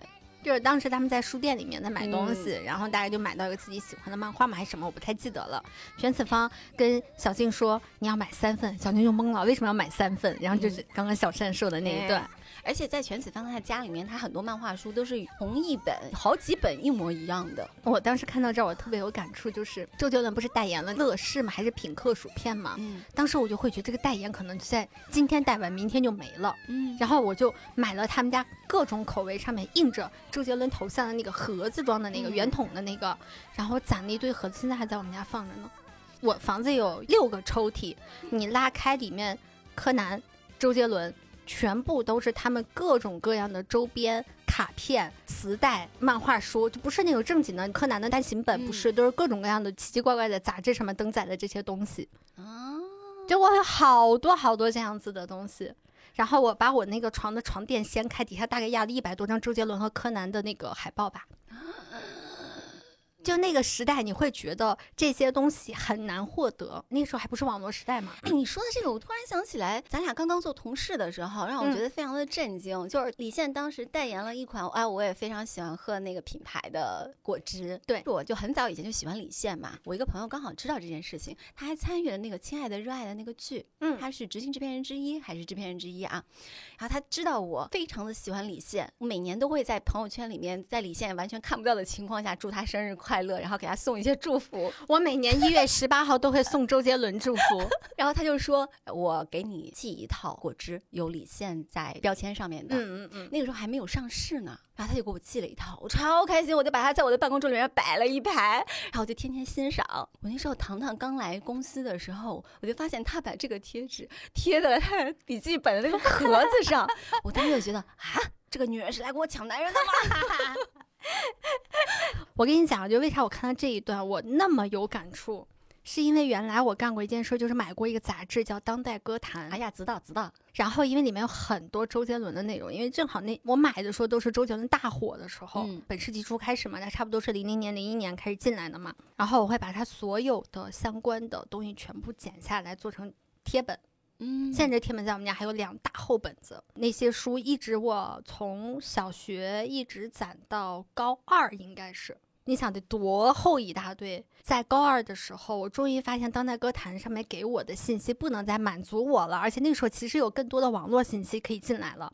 就是当时他们在书店里面在买东西，然后大家就买到一个自己喜欢的漫画嘛，还是什么，我不太记得了。玄子方跟小静说：“你要买三份。”小静就懵了，为什么要买三份？然后就是刚刚小善说的那一段。而且在全子方他的家里面，他很多漫画书都是同一本、好几本一模一样的。我当时看到这儿，我特别有感触，就是周杰伦不是代言了乐事吗？还是品客薯片吗？嗯，当时我就会觉得这个代言可能在今天代完，明天就没了。嗯，然后我就买了他们家各种口味上面印着周杰伦头像的那个盒子装的那个圆筒的那个，然后攒了一堆盒子，现在还在我们家放着呢。我房子有六个抽屉，你拉开里面，柯南、周杰伦。全部都是他们各种各样的周边卡片、磁带、漫画书，就不是那种正经的柯南的单行本，不是，都是各种各样的奇奇怪怪的杂志上面登载的这些东西。哦，就我有好多好多这样子的东西。然后我把我那个床的床垫掀开，底下大概压了一百多张周杰伦和柯南的那个海报吧。就那个时代，你会觉得这些东西很难获得。那时候还不是网络时代嘛？哎，你说的这个，我突然想起来，咱俩刚刚做同事的时候，让我觉得非常的震惊。就是李现当时代言了一款，哎，我也非常喜欢喝那个品牌的果汁。对，我就很早以前就喜欢李现嘛。我一个朋友刚好知道这件事情，他还参与了那个《亲爱的热爱的》那个剧，嗯，他是执行制片人之一还是制片人之一啊？然后他知道我非常的喜欢李现，我每年都会在朋友圈里面，在李现完全看不到的情况下祝他生日快。快乐，然后给他送一些祝福。我每年一月十八号都会送周杰伦祝福。然后他就说：“我给你寄一套果汁，有李现在标签上面的。”嗯嗯嗯。那个时候还没有上市呢，然后他就给我寄了一套，我超开心，我就把它在我的办公桌里面摆了一排，然后我就天天欣赏。我那时候糖糖刚来公司的时候，我就发现他把这个贴纸贴在他笔记本的那个盒子上，我当时就觉得啊，这个女人是来跟我抢男人的吗？我跟你讲，就为啥我看到这一段我那么有感触，是因为原来我干过一件事，就是买过一个杂志叫《当代歌坛》。哎呀，知道知道。然后因为里面有很多周杰伦的内容，因为正好那我买的时候都是周杰伦大火的时候，本世纪初开始嘛，他差不多是零零年、零一年开始进来的嘛。然后我会把他所有的相关的东西全部剪下来，做成贴本。现在这贴本在我们家还有两大厚本子，那些书一直我从小学一直攒到高二，应该是你想得多厚一大堆。在高二的时候，我终于发现当代歌坛上面给我的信息不能再满足我了，而且那个时候其实有更多的网络信息可以进来了。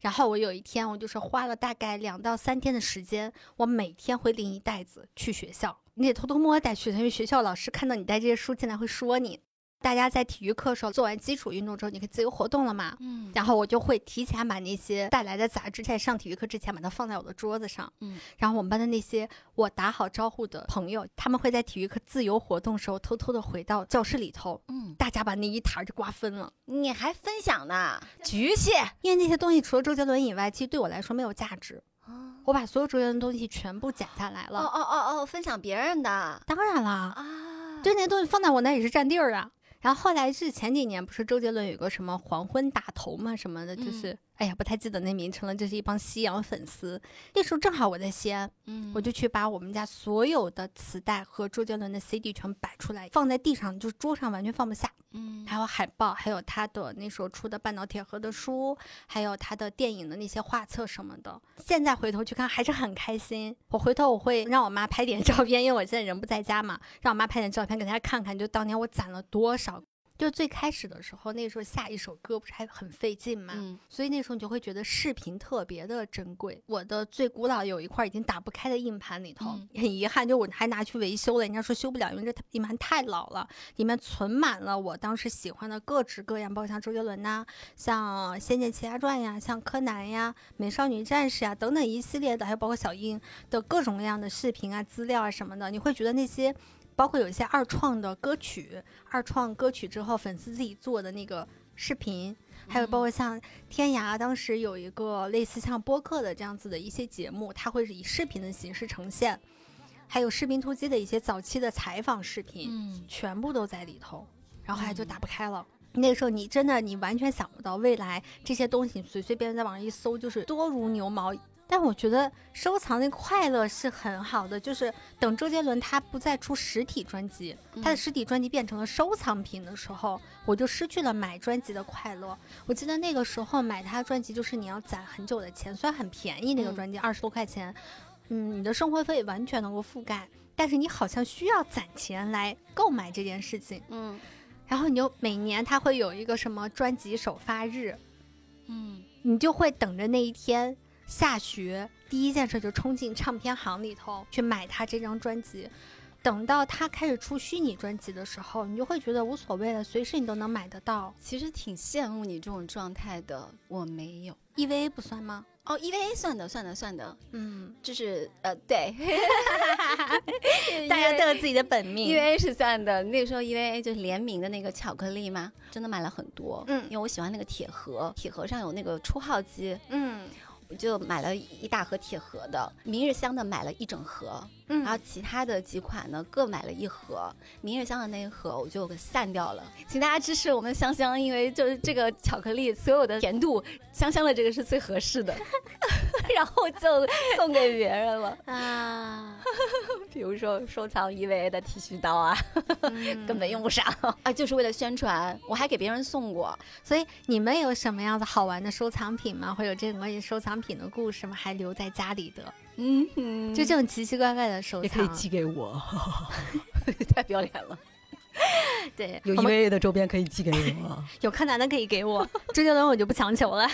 然后我有一天，我就是花了大概两到三天的时间，我每天会拎一袋子去学校，你得偷偷摸摸带去，因为学校老师看到你带这些书进来会说你。大家在体育课时候做完基础运动之后，你可以自由活动了嘛？嗯，然后我就会提前把那些带来的杂志在上体育课之前把它放在我的桌子上。嗯，然后我们班的那些我打好招呼的朋友，他们会在体育课自由活动时候偷偷的回到教室里头。嗯，大家把那一沓就瓜分了，你还分享呢？局气！因为那些东西除了周杰伦以外，其实对我来说没有价值。我把所有周杰伦的东西全部剪下来了。哦哦哦哦，分享别人的？当然啦啊，就那些东西放在我那也是占地儿啊。然后后来是前几年，不是周杰伦有个什么黄昏打头嘛什么的，就是哎呀，不太记得那名称了，就是一帮夕阳粉丝。那时候正好我在西安，嗯，我就去把我们家所有的磁带和周杰伦的 CD 全摆出来，放在地上，就是桌上完全放不下。嗯，还有海报，还有他的那时候出的半岛铁盒的书，还有他的电影的那些画册什么的。现在回头去看，还是很开心。我回头我会让我妈拍点 照片，因为我现在人不在家嘛，让我妈拍点照片给大家看看，就当年我攒了多少。就最开始的时候，那时候下一首歌不是还很费劲嘛，所以那时候你就会觉得视频特别的珍贵。我的最古老有一块已经打不开的硬盘里头，很遗憾，就我还拿去维修了，人家说修不了，因为这硬盘太老了，里面存满了我当时喜欢的各式各样，包括像周杰伦呐，像《仙剑奇侠传》呀，像柯南呀，《美少女战士》呀等等一系列的，还有包括小樱的各种各样的视频啊、资料啊什么的，你会觉得那些。包括有一些二创的歌曲，二创歌曲之后粉丝自己做的那个视频，还有包括像天涯当时有一个类似像播客的这样子的一些节目，它会是以视频的形式呈现，还有士兵突击的一些早期的采访视频，嗯，全部都在里头，然后后来就打不开了。那个时候你真的你完全想不到未来这些东西随随便便在网上一搜就是多如牛毛。但我觉得收藏那快乐是很好的，就是等周杰伦他不再出实体专辑，他的实体专辑变成了收藏品的时候，我就失去了买专辑的快乐。我记得那个时候买他专辑，就是你要攒很久的钱，虽然很便宜，那个专辑二十多块钱，嗯，你的生活费完全能够覆盖，但是你好像需要攒钱来购买这件事情，嗯，然后你就每年他会有一个什么专辑首发日，嗯，你就会等着那一天。下学第一件事就冲进唱片行里头去买他这张专辑，等到他开始出虚拟专辑的时候，你就会觉得无所谓了，随时你都能买得到。其实挺羡慕你这种状态的，我没有，EVA 不算吗？哦，EVA 算的，算的，算的。嗯，就是呃，对，大家都有自己的本命。EVA 是算的，那个时候 EVA 就是联名的那个巧克力嘛，真的买了很多。嗯，因为我喜欢那个铁盒，铁盒上有那个初号机。嗯。我就买了一大盒铁盒的，明日香的买了一整盒，然后其他的几款呢各买了一盒。明日香的那一盒我就给散掉了，请大家支持我们香香，因为就是这个巧克力所有的甜度，香香的这个是最合适的，然后就送给别人了 啊。比如说收藏 EVA 的剃须刀啊，根本用不上啊，就是为了宣传，我还给别人送过。所以你们有什么样子好玩的收藏品吗？会有这种关于收藏？品的故事吗？还留在家里的，嗯，就这种奇奇怪怪的收藏，也可以寄给我，太不要脸了。对，有 EVA 的周边可以寄给我，有柯南的可以给我，周杰伦我就不强求了。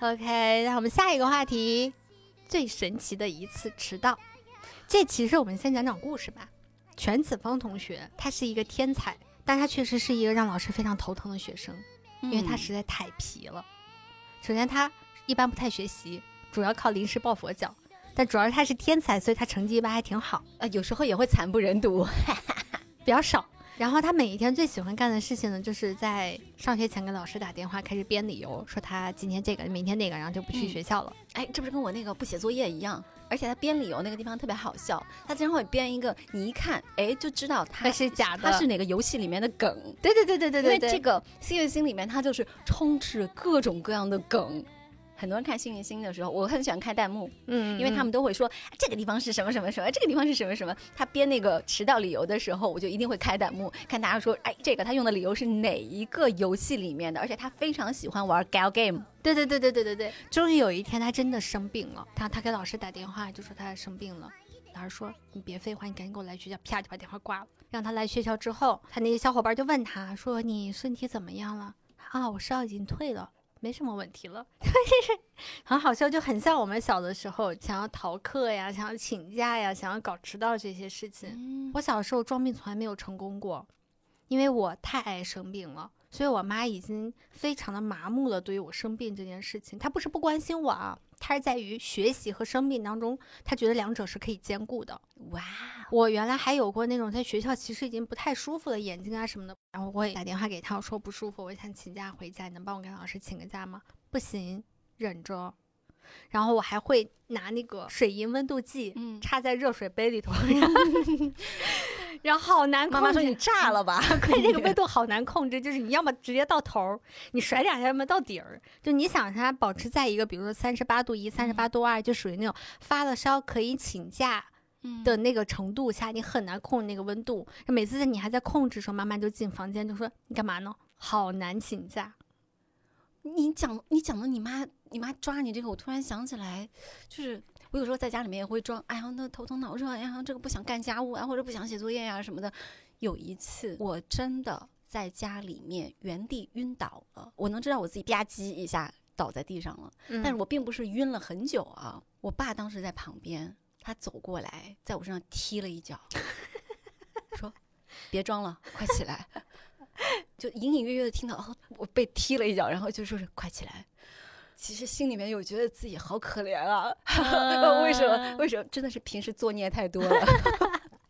OK，那我们下一个话题，最神奇的一次迟到。这其实我们先讲讲故事吧。全子峰同学，他是一个天才，但他确实是一个让老师非常头疼的学生，因为他实在太皮了。首先，他一般不太学习，主要靠临时抱佛脚。但主要是他是天才，所以他成绩一般还挺好。呃，有时候也会惨不忍睹，比较少。然后他每一天最喜欢干的事情呢，就是在上学前给老师打电话，开始编理由，说他今天这个，明天那个，然后就不去学校了。哎，这不是跟我那个不写作业一样？而且他编理由那个地方特别好笑，他经常会编一个，你一看，哎，就知道他是假的，他是哪个游戏里面的梗。对对对对对对，因为这个新月星里面，他就是充斥各种各样的梗。很多人看《幸运星》的时候，我很喜欢看弹幕，嗯，因为他们都会说这个地方是什么什么什么，这个地方是什么什么。他编那个迟到理由的时候，我就一定会开弹幕，看大家说，哎，这个他用的理由是哪一个游戏里面的？而且他非常喜欢玩 gal game。对对对对对对对。终于有一天，他真的生病了，他他给老师打电话就说他生病了，老师说你别废话，你赶紧给我来学校，啪就把电话挂了。让他来学校之后，他那些小伙伴就问他说你身体怎么样了？啊，我烧已经退了。没什么问题了，很好笑，就很像我们小的时候想要逃课呀，想要请假呀，想要搞迟到这些事情。我小时候装病从来没有成功过，因为我太爱生病了。所以，我妈已经非常的麻木了，对于我生病这件事情，她不是不关心我啊，她是在于学习和生病当中，她觉得两者是可以兼顾的。哇，我原来还有过那种在学校其实已经不太舒服了，眼睛啊什么的，然后我也打电话给他，我说不舒服，我想请假回家，你能帮我跟老师请个假吗？不行，忍着。然后我还会拿那个水银温度计，嗯插在热水杯里头，然后好难控制。妈妈说你炸了吧？对，这个温度好难控制，就是你要么直接到头儿，你甩两下，要么到底儿。就你想它保持在一个，比如说三十八度一、三十八度二，就属于那种发了烧可以请假的那个程度下，你很难控制那个温度。每次你还在控制的时候，妈妈就进房间就说：“你干嘛呢？好难请假。”你讲你讲的你妈你妈抓你这个，我突然想起来，就是我有时候在家里面也会装，哎呀那头疼脑热，哎呀这个不想干家务啊，或者不想写作业呀、什么的。有一次我真的在家里面原地晕倒了，我能知道我自己吧唧一下倒在地上了，嗯但是我并不是晕了很久啊。我爸当时在旁边，他走过来，在我身上踢了一脚，说：“别装了，快起来。”就隐隐约约的听到，哦，我被踢了一脚，然后就说是快起来。其实心里面有觉得自己好可怜啊，为什么？为什么？真的是平时作孽太多了。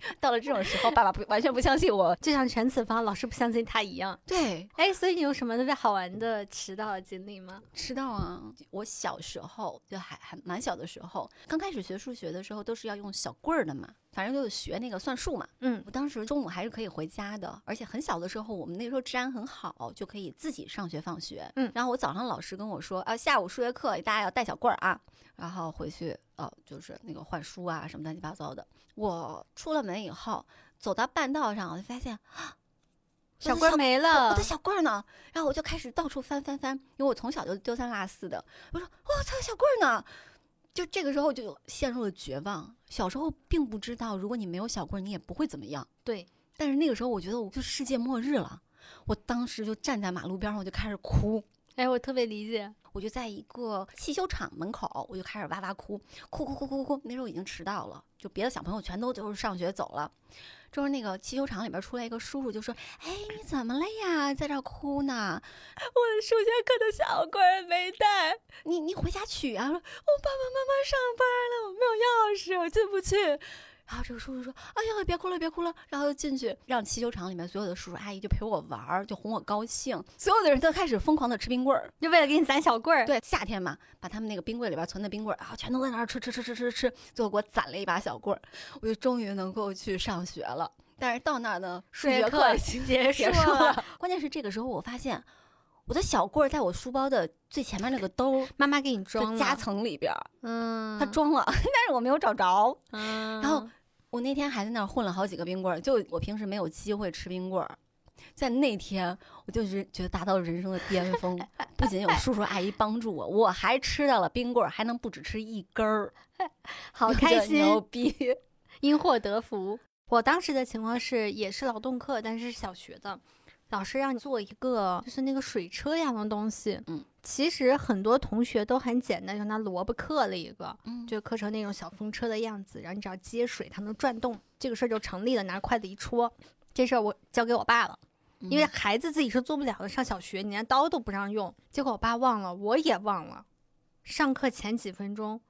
到了这种时候，爸爸不完全不相信我。就像全子方老师不相信他一样。对，哎，所以你有什么特别好玩的迟到的经历吗？迟到啊！我小时候就还还蛮小的时候，刚开始学数学的时候都是要用小棍儿的嘛，反正就是学那个算术嘛。嗯我当时中午还是可以回家的，而且很小的时候，我们那时候治安很好，就可以自己上学放学。嗯然后我早上老师跟我说，啊，下午数学课大家要带小棍儿啊，然后回去哦、就是那个换书啊什么乱七八糟的。我出了门以后，走到半道上，我就发现啊，小棍儿没了，我的小棍儿呢？然后我就开始到处翻翻翻，因为我从小就丢三落四的。我说我操，小棍儿呢？就这个时候就陷入了绝望。小时候并不知道，如果你没有小棍儿，你也不会怎么样。对，但是那个时候，我觉得我就世界末日了。我当时就站在马路边上，我就开始哭。哎，我特别理解。我就在一个汽修厂门口，我就开始哇哇哭，哭哭哭哭哭。那时候已经迟到了，就别的小朋友全都就是上学走了。这时候那个汽修厂里边出来一个叔叔，就说：“哎，你怎么了呀？在这儿哭呢？我的数学课的小棍儿没带，你你回家取啊！”说：“我爸爸妈妈上班了，我没有钥匙，我进不去。”然后这个叔叔说：“哎呀，别哭了，别哭了。”然后就进去，让汽修厂里面所有的叔叔阿姨就陪我玩儿，就哄我高兴。所有的人都开始疯狂的吃冰棍儿，就为了给你攒小棍儿。对，夏天嘛，把他们那个冰柜里边存的冰棍儿啊，全都在那儿吃吃吃吃吃吃，最后给我攒了一把小棍儿，我就终于能够去上学了。但是到那儿呢，数学课结束了。关键是这个时候，我发现我的小棍儿在我书包的最前面那个兜儿妈妈给你装夹层里边儿，嗯，他装了，但是我没有找着。嗯，然后我那天还在那儿混了好几个冰棍儿，就我平时没有机会吃冰棍儿。在那天，我就是觉得达到了人生的巅峰，不仅有叔叔阿姨帮助我，我还吃到了冰棍儿，还能不止吃一根儿，好开心，牛逼！因祸得福。我当时的情况是，也是劳动课，但是是小学的，老师让你做一个就是那个水车一样的东西。嗯，其实很多同学都很简单，就拿萝卜刻了一个，嗯就刻成那种小风车的样子，然后你只要接水，它能转动，这个事儿就成立了。拿筷子一戳，这事儿我交给我爸了。因为孩子自己是做不了的，上小学你连刀都不让用。结果我爸忘了，我也忘了。上课前几分钟，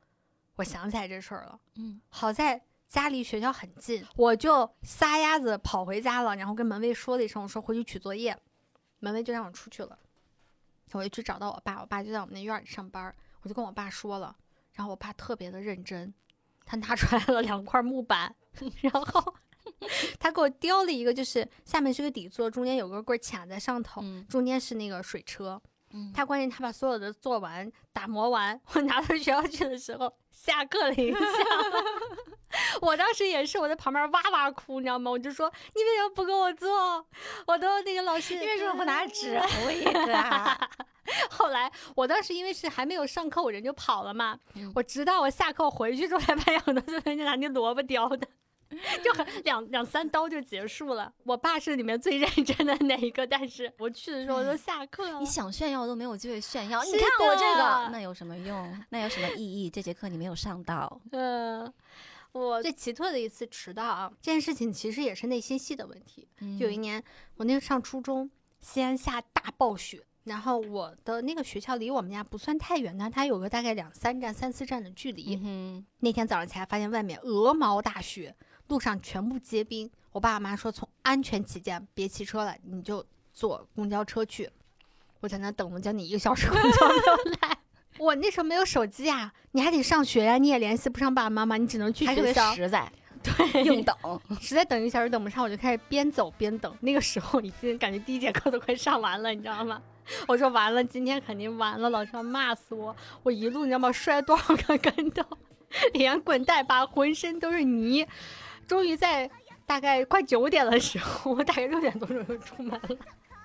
我想起来这事儿了。嗯好在家离学校很近，我就撒丫子跑回家了，然后跟门卫说了一声，我说回去取作业，门卫就让我出去了。我就去找到我爸，我爸就在我们那院儿里上班儿，我就跟我爸说了，然后我爸特别的认真，他拿出来了两块木板，然后 他给我雕了一个，就是下面是个底座，中间有个棍儿卡在上头，嗯中间是那个水车。嗯他关键他把所有的做完打磨完，我拿到学校去的时候，下课了一下，我当时也是我在旁边哇哇哭，你知道吗？我就说你为什么不给我做？我都那个老师，你为什么不拿纸 糊一个啊？后来我当时因为是还没有上课，我人就跑了嘛。嗯我直到我下课回去之后才发现很多同学就拿那萝卜雕的。就很两两三刀就结束了。我爸是里面最认真的那一个，但是我去的时候都下课了。你想炫耀都没有机会炫耀，你看我这个，那有什么用？那有什么意义？这节课你没有上到，嗯，我最奇特的一次迟到啊，这件事情其实也是内心戏的问题。就有一年，我那个上初中，西安下大暴雪，然后我的那个学校离我们家不算太远，但它有个大概两三站、三四站的距离。嗯那天早上起来发现外面鹅毛大雪，路上全部结冰。我爸妈说，从安全起见，别骑车了，你就坐公交车去。我在那等了将近一个小时，公交 没有来。我那时候没有手机啊，你还得上学呀，你也联系不上爸爸妈妈，你只能去学校。实在，对，硬等，实在等一个小时等不上，我就开始边走边等。那个时候已经感觉第一节课都快上完了，你知道吗？我说完了，今天肯定完了，老师要骂死我。我一路你知道吗？摔多少个跟头，连滚带爬，浑身都是泥。终于在大概快九点的时候，我大概六点多钟就出门了，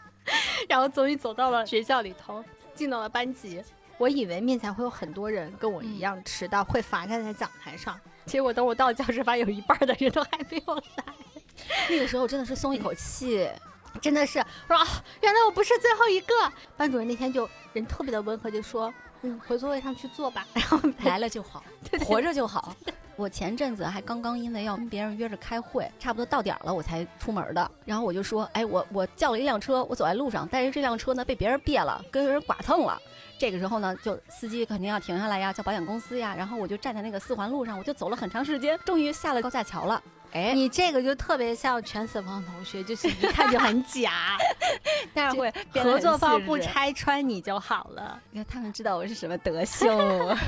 然后终于走到了学校里头，进到了班级。我以为面前会有很多人跟我一样迟到，会罚站在讲台上。结果等我到教室，发现有一半的人都还没有来。那个时候真的是松一口气。真的是说啊，原来我不是最后一个。班主任那天就人特别的温和，就说：“嗯，回座位上去坐吧。”然后来了就好，活着就好。我前阵子还刚刚因为要跟别人约着开会，差不多到点了我才出门的。然后我就说：“哎，我我叫了一辆车，我走在路上，但是这辆车呢被别人别了，跟人剐蹭了。这个时候呢，就司机肯定要停下来呀，叫保险公司呀。然后我就站在那个四环路上，我就走了很长时间，终于下了高架桥了。”哎，你这个就特别像全死亡同学，就是一看就很假，但是会合作方不拆穿你就好了，因为他们知道我是什么德性，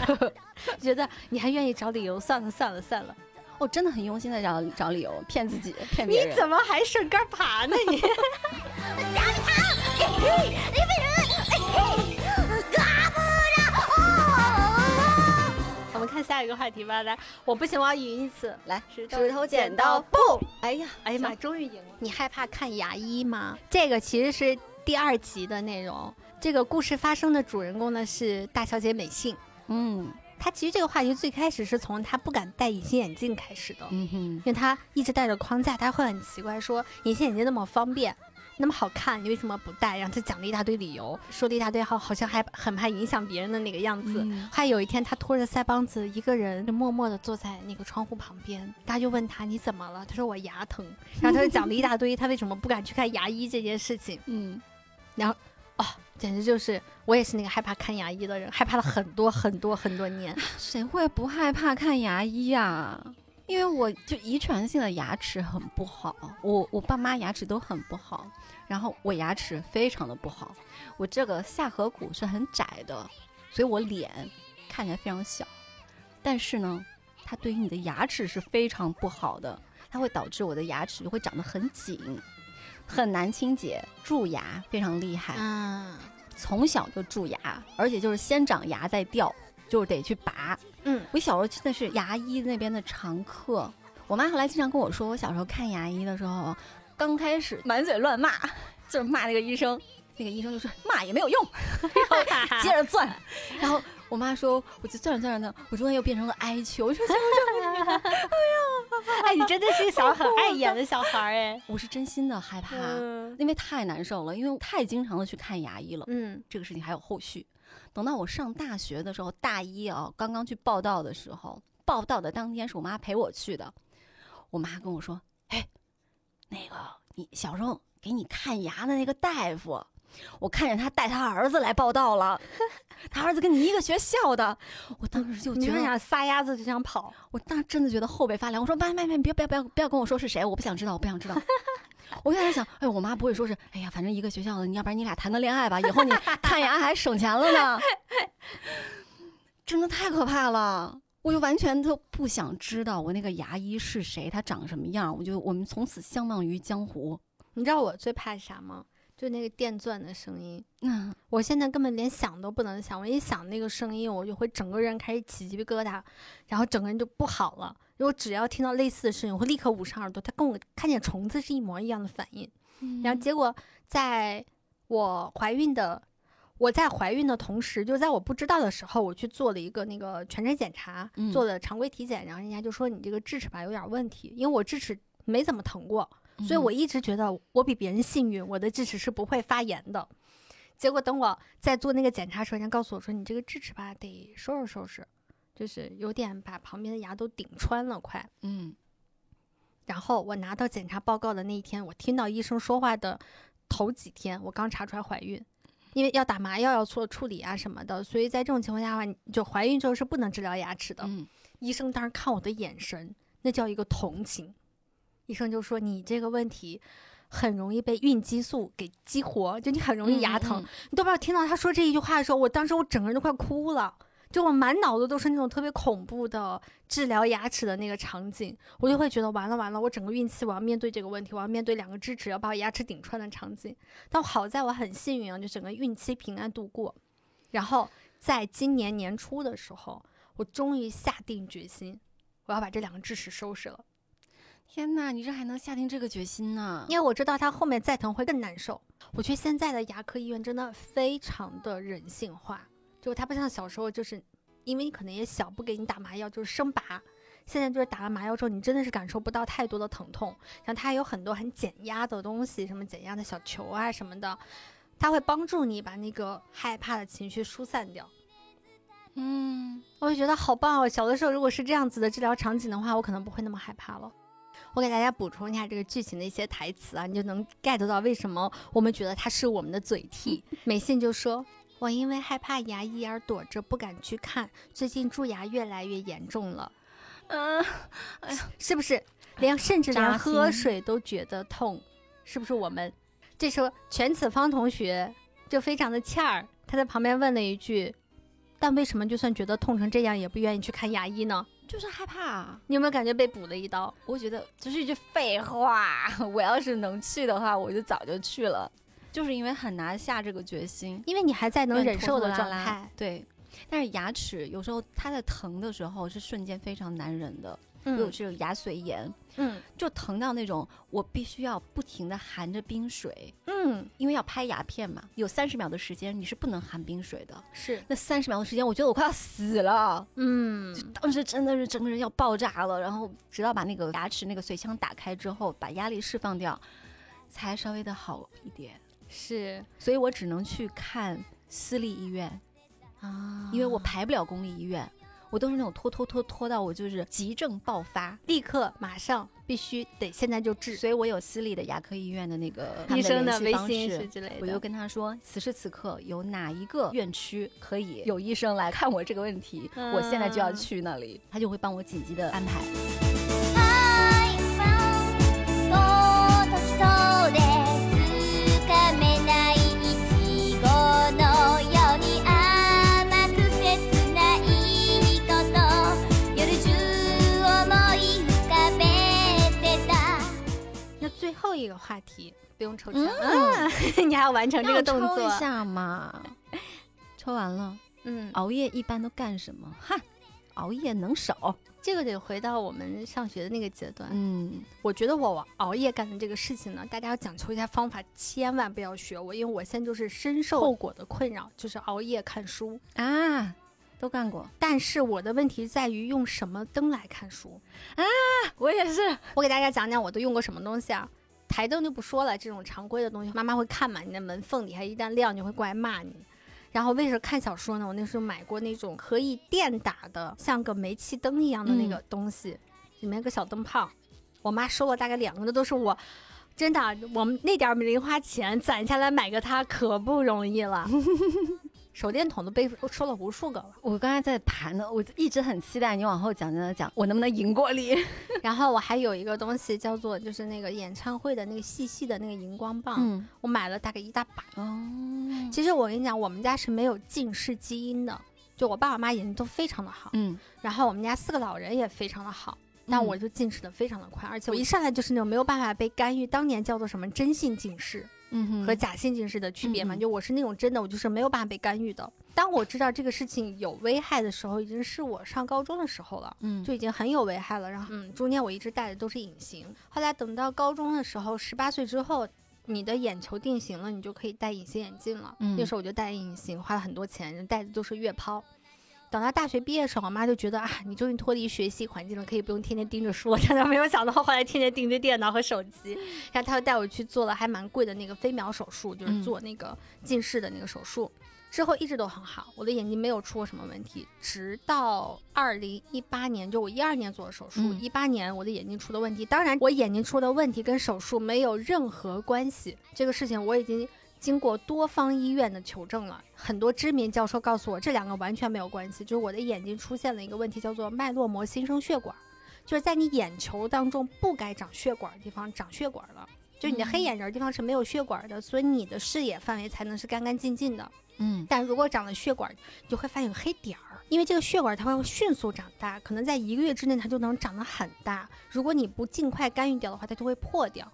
觉得你还愿意找理由，算了算了算了，我真的很用心的找找理由骗自己，骗别人。你怎么还顺杆爬呢？你。看 下一个话题吧，来，我不行，我要赢一次，来，石头剪刀布。哎呀，哎呀妈，终于赢了！你害怕看牙医吗？这个其实是第二集的内容。这个故事发生的主人公呢是大小姐美信。嗯，她其实这个话题最开始是从她不敢戴隐形眼镜开始的。嗯哼，因为她一直戴着框架，她会很奇怪，说隐形眼镜那么方便。那么好看，你为什么不戴？然后他讲了一大堆理由，说了一大堆，好好像还很怕影响别人的那个样子。还有一天，他拖着腮帮子，一个人就默默地坐在那个窗户旁边。大家就问他你怎么了？他说我牙疼。然后他就讲了一大堆，他为什么不敢去看牙医这件事情。嗯，然后哦，简直就是我也是那个害怕看牙医的人，害怕了很多很多很多年。谁会不害怕看牙医呀？因为我就遗传性的牙齿很不好，我我爸妈牙齿都很不好。然后我牙齿非常的不好，我这个下颌骨是很窄的，所以我脸看起来非常小。但是呢，它对于你的牙齿是非常不好的，它会导致我的牙齿就会长得很紧，很难清洁，蛀牙非常厉害。嗯，从小就蛀牙，而且就是先长牙再掉，就是得去拔。嗯，我小时候真的是牙医那边的常客。我妈后来经常跟我说，我小时候看牙医的时候。刚开始满嘴乱骂，就是骂那个医生，那个医生就说骂也没有用，然后接着钻，然后我妈说，我就钻着钻着呢，我中间又变成了哀求，我说求求你，哎呀，哎，你真的是个小很爱演的小孩哎，我是真心的害怕，因为太难受了，因为太经常的去看牙医了，嗯，这个事情还有后续，等到我上大学的时候，大一啊，刚刚去报道的时候，报道的当天是我妈陪我去的，我妈跟我说，哎。那个，你小时候给你看牙的那个大夫，我看见他带他儿子来报道了，他儿子跟你一个学校的，我当时就觉得想撒丫子就想跑，我当时真的觉得后背发凉。我说妈妈妈，别不要不要不要跟我说是谁，我不想知道，我不想知道。我在想，哎，我妈不会说是，哎呀，反正一个学校的，你要不然你俩谈个恋爱吧，以后你看牙还省钱了呢。真的太可怕了。我就完全都不想知道我那个牙医是谁，他长什么样。我就我们从此相忘于江湖。你知道我最怕啥吗？就那个电钻的声音。嗯，我现在根本连想都不能想，我一想那个声音，我就会整个人开始起鸡皮疙瘩，然后整个人就不好了。如果只要听到类似的声音，我会立刻捂上耳朵。它跟我看见虫子是一模一样的反应。然后结果在我怀孕的。我在怀孕的同时，就在我不知道的时候，我去做了一个那个全身检查，做了常规体检，然后人家就说你这个智齿吧有点问题，因为我智齿没怎么疼过，所以我一直觉得我比别人幸运，我的智齿是不会发炎的。结果等我在做那个检查时候，人家告诉我说你这个智齿吧得收拾收拾，就是有点把旁边的牙都顶穿了，快。嗯。然后我拿到检查报告的那一天，我听到医生说话的头几天，我刚查出来怀孕。因为要打麻药，要做处理啊什么的，所以在这种情况下的话，就怀孕之后是不能治疗牙齿的。医生当时看我的眼神，那叫一个同情。医生就说：“你这个问题很容易被孕激素给激活，就你很容易牙疼。你都不知道听到他说这一句话的时候，我当时我整个人都快哭了。就我满脑子都是那种特别恐怖的治疗牙齿的那个场景，我就会觉得完了完了，我整个孕期我要面对这个问题，我要面对两个智齿要把我牙齿顶穿的场景。但好在我很幸运啊，就整个孕期平安度过。然后在今年年初的时候，我终于下定决心，我要把这两个智齿收拾了。天哪，你这还能下定这个决心呢？因为我知道它后面再疼会更难受。我觉得现在的牙科医院真的非常的人性化。就它不像小时候，就是因为你可能也小，不给你打麻药，就是生拔。现在就是打了麻药之后，你真的是感受不到太多的疼痛。像它有很多很减压的东西，什么减压的小球啊什么的，它会帮助你把那个害怕的情绪疏散掉。嗯，我就觉得好棒哦！小的时候如果是这样子的治疗场景的话，我可能不会那么害怕了。我给大家补充一下这个剧情的一些台词啊，你就能 get 到为什么我们觉得它是我们的嘴替。美信就说。我因为害怕牙医而躲着不敢去看，最近蛀牙越来越严重了。嗯，哎呀，是不是连甚至连喝水都觉得痛？是不是我们？这时候全子方同学就非常的欠儿，他在旁边问了一句：“但为什么就算觉得痛成这样，也不愿意去看牙医呢？”就是害怕。你有没有感觉被补了一刀？我觉得这是一句废话。我要是能去的话，我就早就去了。就是因为很难下这个决心，因为你还在能忍受的状态。对，但是牙齿有时候它在疼的时候是瞬间非常难忍的。嗯有这种牙髓炎，嗯，就疼到那种我必须要不停的含着冰水，嗯，因为要拍牙片嘛，有三十秒的时间你是不能含冰水的。是，那三十秒的时间，我觉得我快要死了，嗯，当时真的是整个人要爆炸了。然后直到把那个牙齿那个髓腔打开之后，把压力释放掉，才稍微的好一点。是，所以我只能去看私立医院，啊，因为我排不了公立医院，我都是那种拖拖拖拖到我就是急症爆发，立刻马上必须得现在就治，所以我有私立的牙科医院的那个医生的微信之类的，我就跟他说，此时此刻有哪一个院区可以有医生来看我这个问题，我现在就要去那里，他就会帮我紧急的安排。后一个话题不用抽签，嗯，你还要完成这个动作一下嘛？抽完了，嗯，熬夜一般都干什么？哈，熬夜能少？这个得回到我们上学的那个阶段。嗯，我觉得我熬夜干的这个事情呢，大家要讲求一下方法，千万不要学我，因为我现在就是深受后果的困扰，就是熬夜看书啊，都干过。但是我的问题在于用什么灯来看书啊？我也是，我给大家讲讲我都用过什么东西啊。台灯就不说了，这种常规的东西，妈妈会看嘛？你的门缝底下一旦亮，就会过来骂你。然后为什么看小说呢？我那时候买过那种可以电打的，像个煤气灯一样的那个东西，里面个小灯泡。我妈收了大概两个，那都是我，真的，我们那点零花钱攒下来买个它可不容易了。手电筒都被说了无数个了。我刚才在盘呢，我一直很期待你往后讲讲讲，我能不能赢过你？然后我还有一个东西叫做，就是那个演唱会的那个细细的那个荧光棒，我买了大概一大把。哦，其实我跟你讲，我们家是没有近视基因的，就我爸我妈眼睛都非常的好。嗯，然后我们家四个老人也非常的好，但我就近视的非常的快，而且我一上来就是那种没有办法被干预，当年叫做什么真性近视。嗯，和假性近视的区别嘛，就我是那种真的，我就是没有办法被干预的。当我知道这个事情有危害的时候，已经是我上高中的时候了，嗯，就已经很有危害了。然后，嗯，中间我一直戴的都是隐形。后来等到高中的时候，十八岁之后，你的眼球定型了，你就可以戴隐形眼镜了。那时候我就戴隐形，花了很多钱，戴的都是月抛。等到大学毕业的时候，我妈就觉得啊，你终于脱离学习环境了，可以不用天天盯着书了。真的没有想到，后来天天盯着电脑和手机。然后她又带我去做了还蛮贵的那个飞秒手术，就是做那个近视的那个手术。之后一直都很好，我的眼睛没有出过什么问题。直到二零一八年，就我一二年做的手术，一八年我的眼睛出的问题。当然，我眼睛出的问题跟手术没有任何关系。这个事情我已经。经过多方医院的求证了，很多知名教授告诉我，这两个完全没有关系。就是我的眼睛出现了一个问题，叫做脉络膜新生血管，就是在你眼球当中不该长血管的地方长血管了。就你的黑眼仁地方是没有血管的，所以你的视野范围才能是干干净净的。嗯，但如果长了血管，就会发现有黑点儿，因为这个血管它会迅速长大，可能在一个月之内它就能长得很大。如果你不尽快干预掉的话，它就会破掉。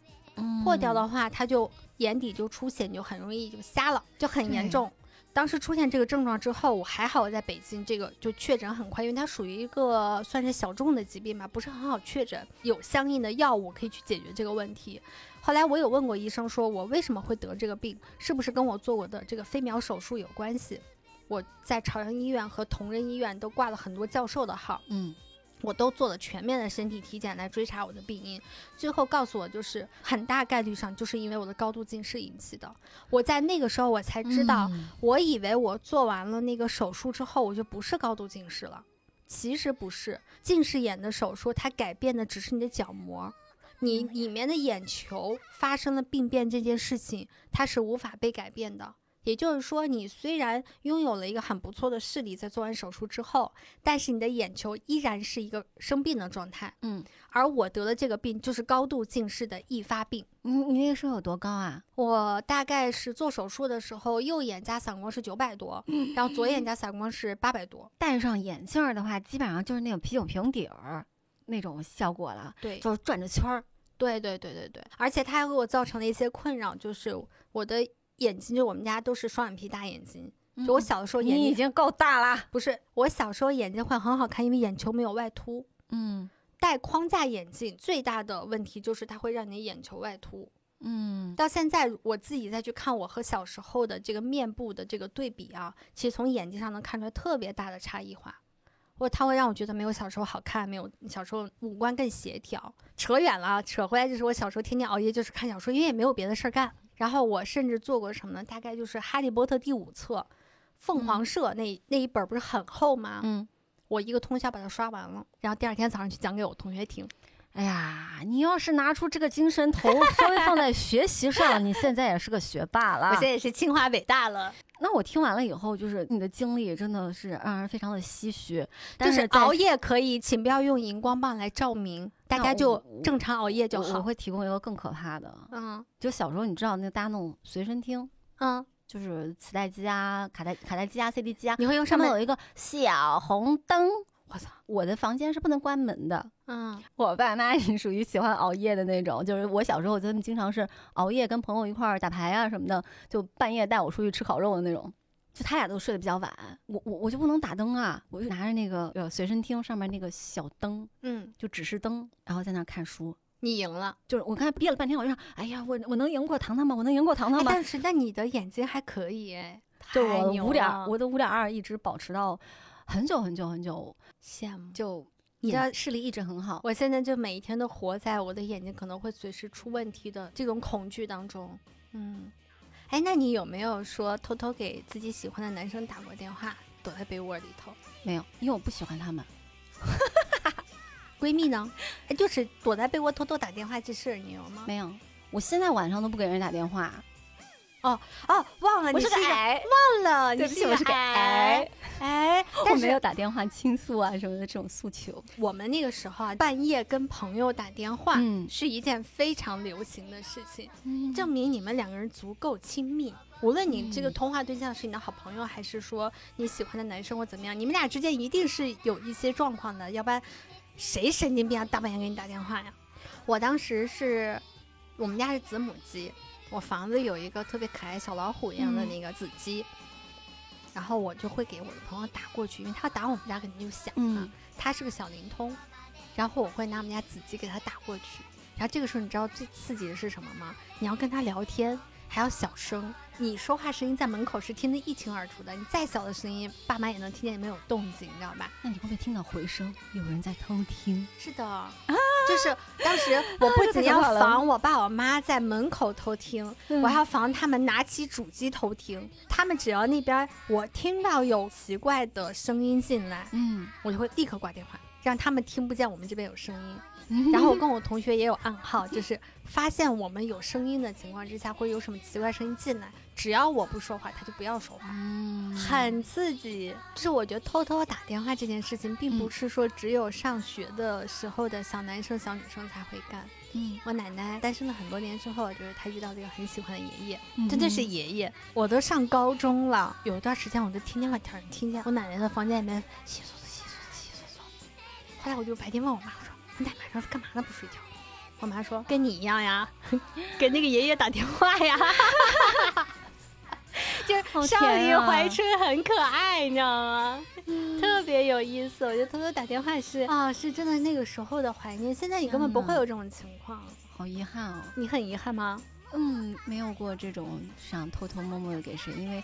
破掉的话，它就眼底就出血，你就很容易就瞎了，就很严重。当时出现这个症状之后，我还好，我在北京，这个就确诊很快，因为它属于一个算是小众的疾病吧，不是很好确诊，有相应的药物可以去解决这个问题。后来我有问过医生，说我为什么会得这个病，是不是跟我做过的这个飞秒手术有关系？我在朝阳医院和同仁医院都挂了很多教授的号，嗯。我都做了全面的身体体检来追查我的病因，最后告诉我就是很大概率上就是因为我的高度近视引起的。我在那个时候我才知道，我以为我做完了那个手术之后我就不是高度近视了，其实不是。近视眼的手术它改变的只是你的角膜，你里面的眼球发生了病变这件事情它是无法被改变的。也就是说，你虽然拥有了一个很不错的视力，在做完手术之后，但是你的眼球依然是一个生病的状态。嗯，而我得的这个病就是高度近视的易发病。你你那个时候有多高啊？我大概是做手术的时候，右眼加散光是九百多，然后左眼加散光是八百多。戴上眼镜的话，基本上就是那种啤酒瓶底儿那种效果了。对，就是转着圈儿。对对对对对，而且它还给我造成了一些困扰，就是我的。眼睛就我们家都是双眼皮大眼睛，就我小的时候眼睛已经够大啦。不是，我小时候眼睛会很好看，因为眼球没有外凸。嗯，戴框架眼镜最大的问题就是它会让你眼球外凸。嗯，到现在我自己再去看我和小时候的这个面部的这个对比啊，其实从眼睛上能看出来特别大的差异化。或它会让我觉得没有小时候好看，没有小时候五官更协调。扯远了，扯回来就是我小时候天天熬夜就是看小说，因为也没有别的事儿干。然后我甚至做过什么呢？大概就是《哈利波特》第五册，凤凰社那那一本不是很厚吗？嗯，我一个通宵把它刷完了，然后第二天早上去讲给我同学听。哎呀，你要是拿出这个精神头稍微放在学习上，你现在也是个学霸了。我现在也是清华北大了。那我听完了以后，就是你的经历真的是让人非常的唏嘘。就是熬夜可以，请不要用荧光棒来照明，大家就正常熬夜就好。我会提供一个更可怕的，嗯，就小时候你知道那大家弄随身听，嗯，就是磁带机啊、卡带卡带机啊、CD 机啊，你会用上面有一个小红灯。我操！我的房间是不能关门的。嗯，我爸妈是属于喜欢熬夜的那种，就是我小时候他们经常是熬夜跟朋友一块儿打牌啊什么的，就半夜带我出去吃烤肉的那种。就他俩都睡得比较晚，我我我就不能打灯啊，我就拿着那个呃随身听上面那个小灯，嗯，就指示灯，然后在那看书。你赢了，就是我刚才憋了半天，我就想，哎呀，我我能赢过糖糖吗？我能赢过糖糖吗？但是那你的眼睛还可以哎，就我五点，我的五点二一直保持到。很久很久很久，羡慕就你的视力一直很好。我现在就每一天都活在我的眼睛可能会随时出问题的这种恐惧当中。嗯，哎，那你有没有说偷偷给自己喜欢的男生打过电话，躲在被窝里头？没有，因为我不喜欢他们。闺蜜呢？哎，就是躲在被窝偷偷打电话这事儿，你有吗？没有，我现在晚上都不给人打电话。哦哦，忘了，我是个矮，忘了，对不起，我是个矮，哎，我没有打电话倾诉啊什么的这种诉求。我们那个时候啊，半夜跟朋友打电话，嗯，是一件非常流行的事情，证明你们两个人足够亲密。无论你这个通话对象是你的好朋友，还是说你喜欢的男生或怎么样，你们俩之间一定是有一些状况的，要不然谁神经病啊，大半夜给你打电话呀？我当时是我们家是子母机。我房子有一个特别可爱小老虎一样的那个子机，然后我就会给我的朋友打过去，因为他打我们家肯定就响了。他是个小灵通，然后我会拿我们家子机给他打过去。然后这个时候你知道最刺激的是什么吗？你要跟他聊天。还要小声，你说话声音在门口是听得一清二楚的。你再小的声音，爸妈也能听见，没有动静，你知道吧？那你会不会听到回声？有人在偷听？是的，啊，就是当时 我不仅要防我爸我妈在门口偷听，我还要防他们拿起主机偷听。他们只要那边我听到有奇怪的声音进来，嗯，我就会立刻挂电话，让他们听不见我们这边有声音。然后我跟我同学也有暗号，就是发现我们有声音的情况之下，会有什么奇怪声音进来，只要我不说话，他就不要说话，很刺激。就是我觉得偷偷打电话这件事情，并不是说只有上学的时候的小男生、小女生才会干，嗯，我奶奶单身了很多年之后，就是她遇到了一个很喜欢的爷爷，真的是爷爷。我都上高中了，有一段时间我就天天晚上听见我奶奶的房间里面。后来我就白天问我妈，我说你大晚上是干嘛呢？不睡觉？我妈说跟你一样呀，给那个爷爷打电话呀。就是少女怀春很可爱，你知道吗？特别有意思。我觉得偷偷打电话是啊，是真的那个时候的怀念。现在你根本不会有这种情况，好遗憾哦。你很遗憾吗？嗯，没有过这种想偷偷摸摸的给谁，因为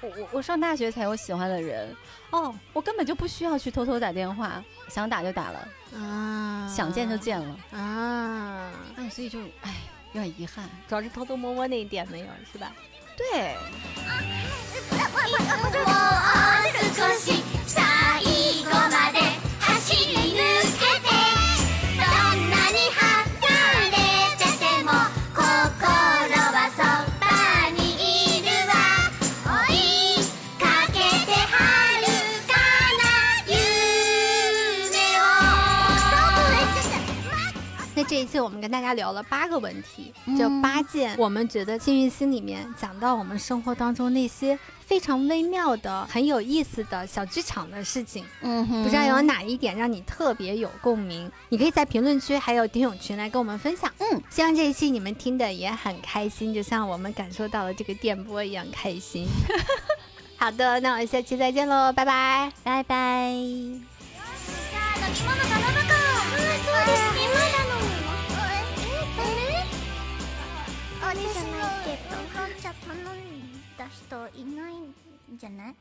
我我我上大学才有喜欢的人哦，我根本就不需要去偷偷打电话，想打就打了啊，想见就见了啊，哎，所以就哎有点遗憾，主要是偷偷摸摸那一点没有，是吧？对。这一次我们跟大家聊了八个问题，就八件我们觉得幸运星里面讲到我们生活当中那些非常微妙的、很有意思的小剧场的事情。嗯，不知道有哪一点让你特别有共鸣？你可以在评论区还有听友群来跟我们分享。嗯，希望这一期你们听的也很开心，就像我们感受到了这个电波一样开心。好的，那我们下期再见喽，拜拜，拜拜。いないんじゃない？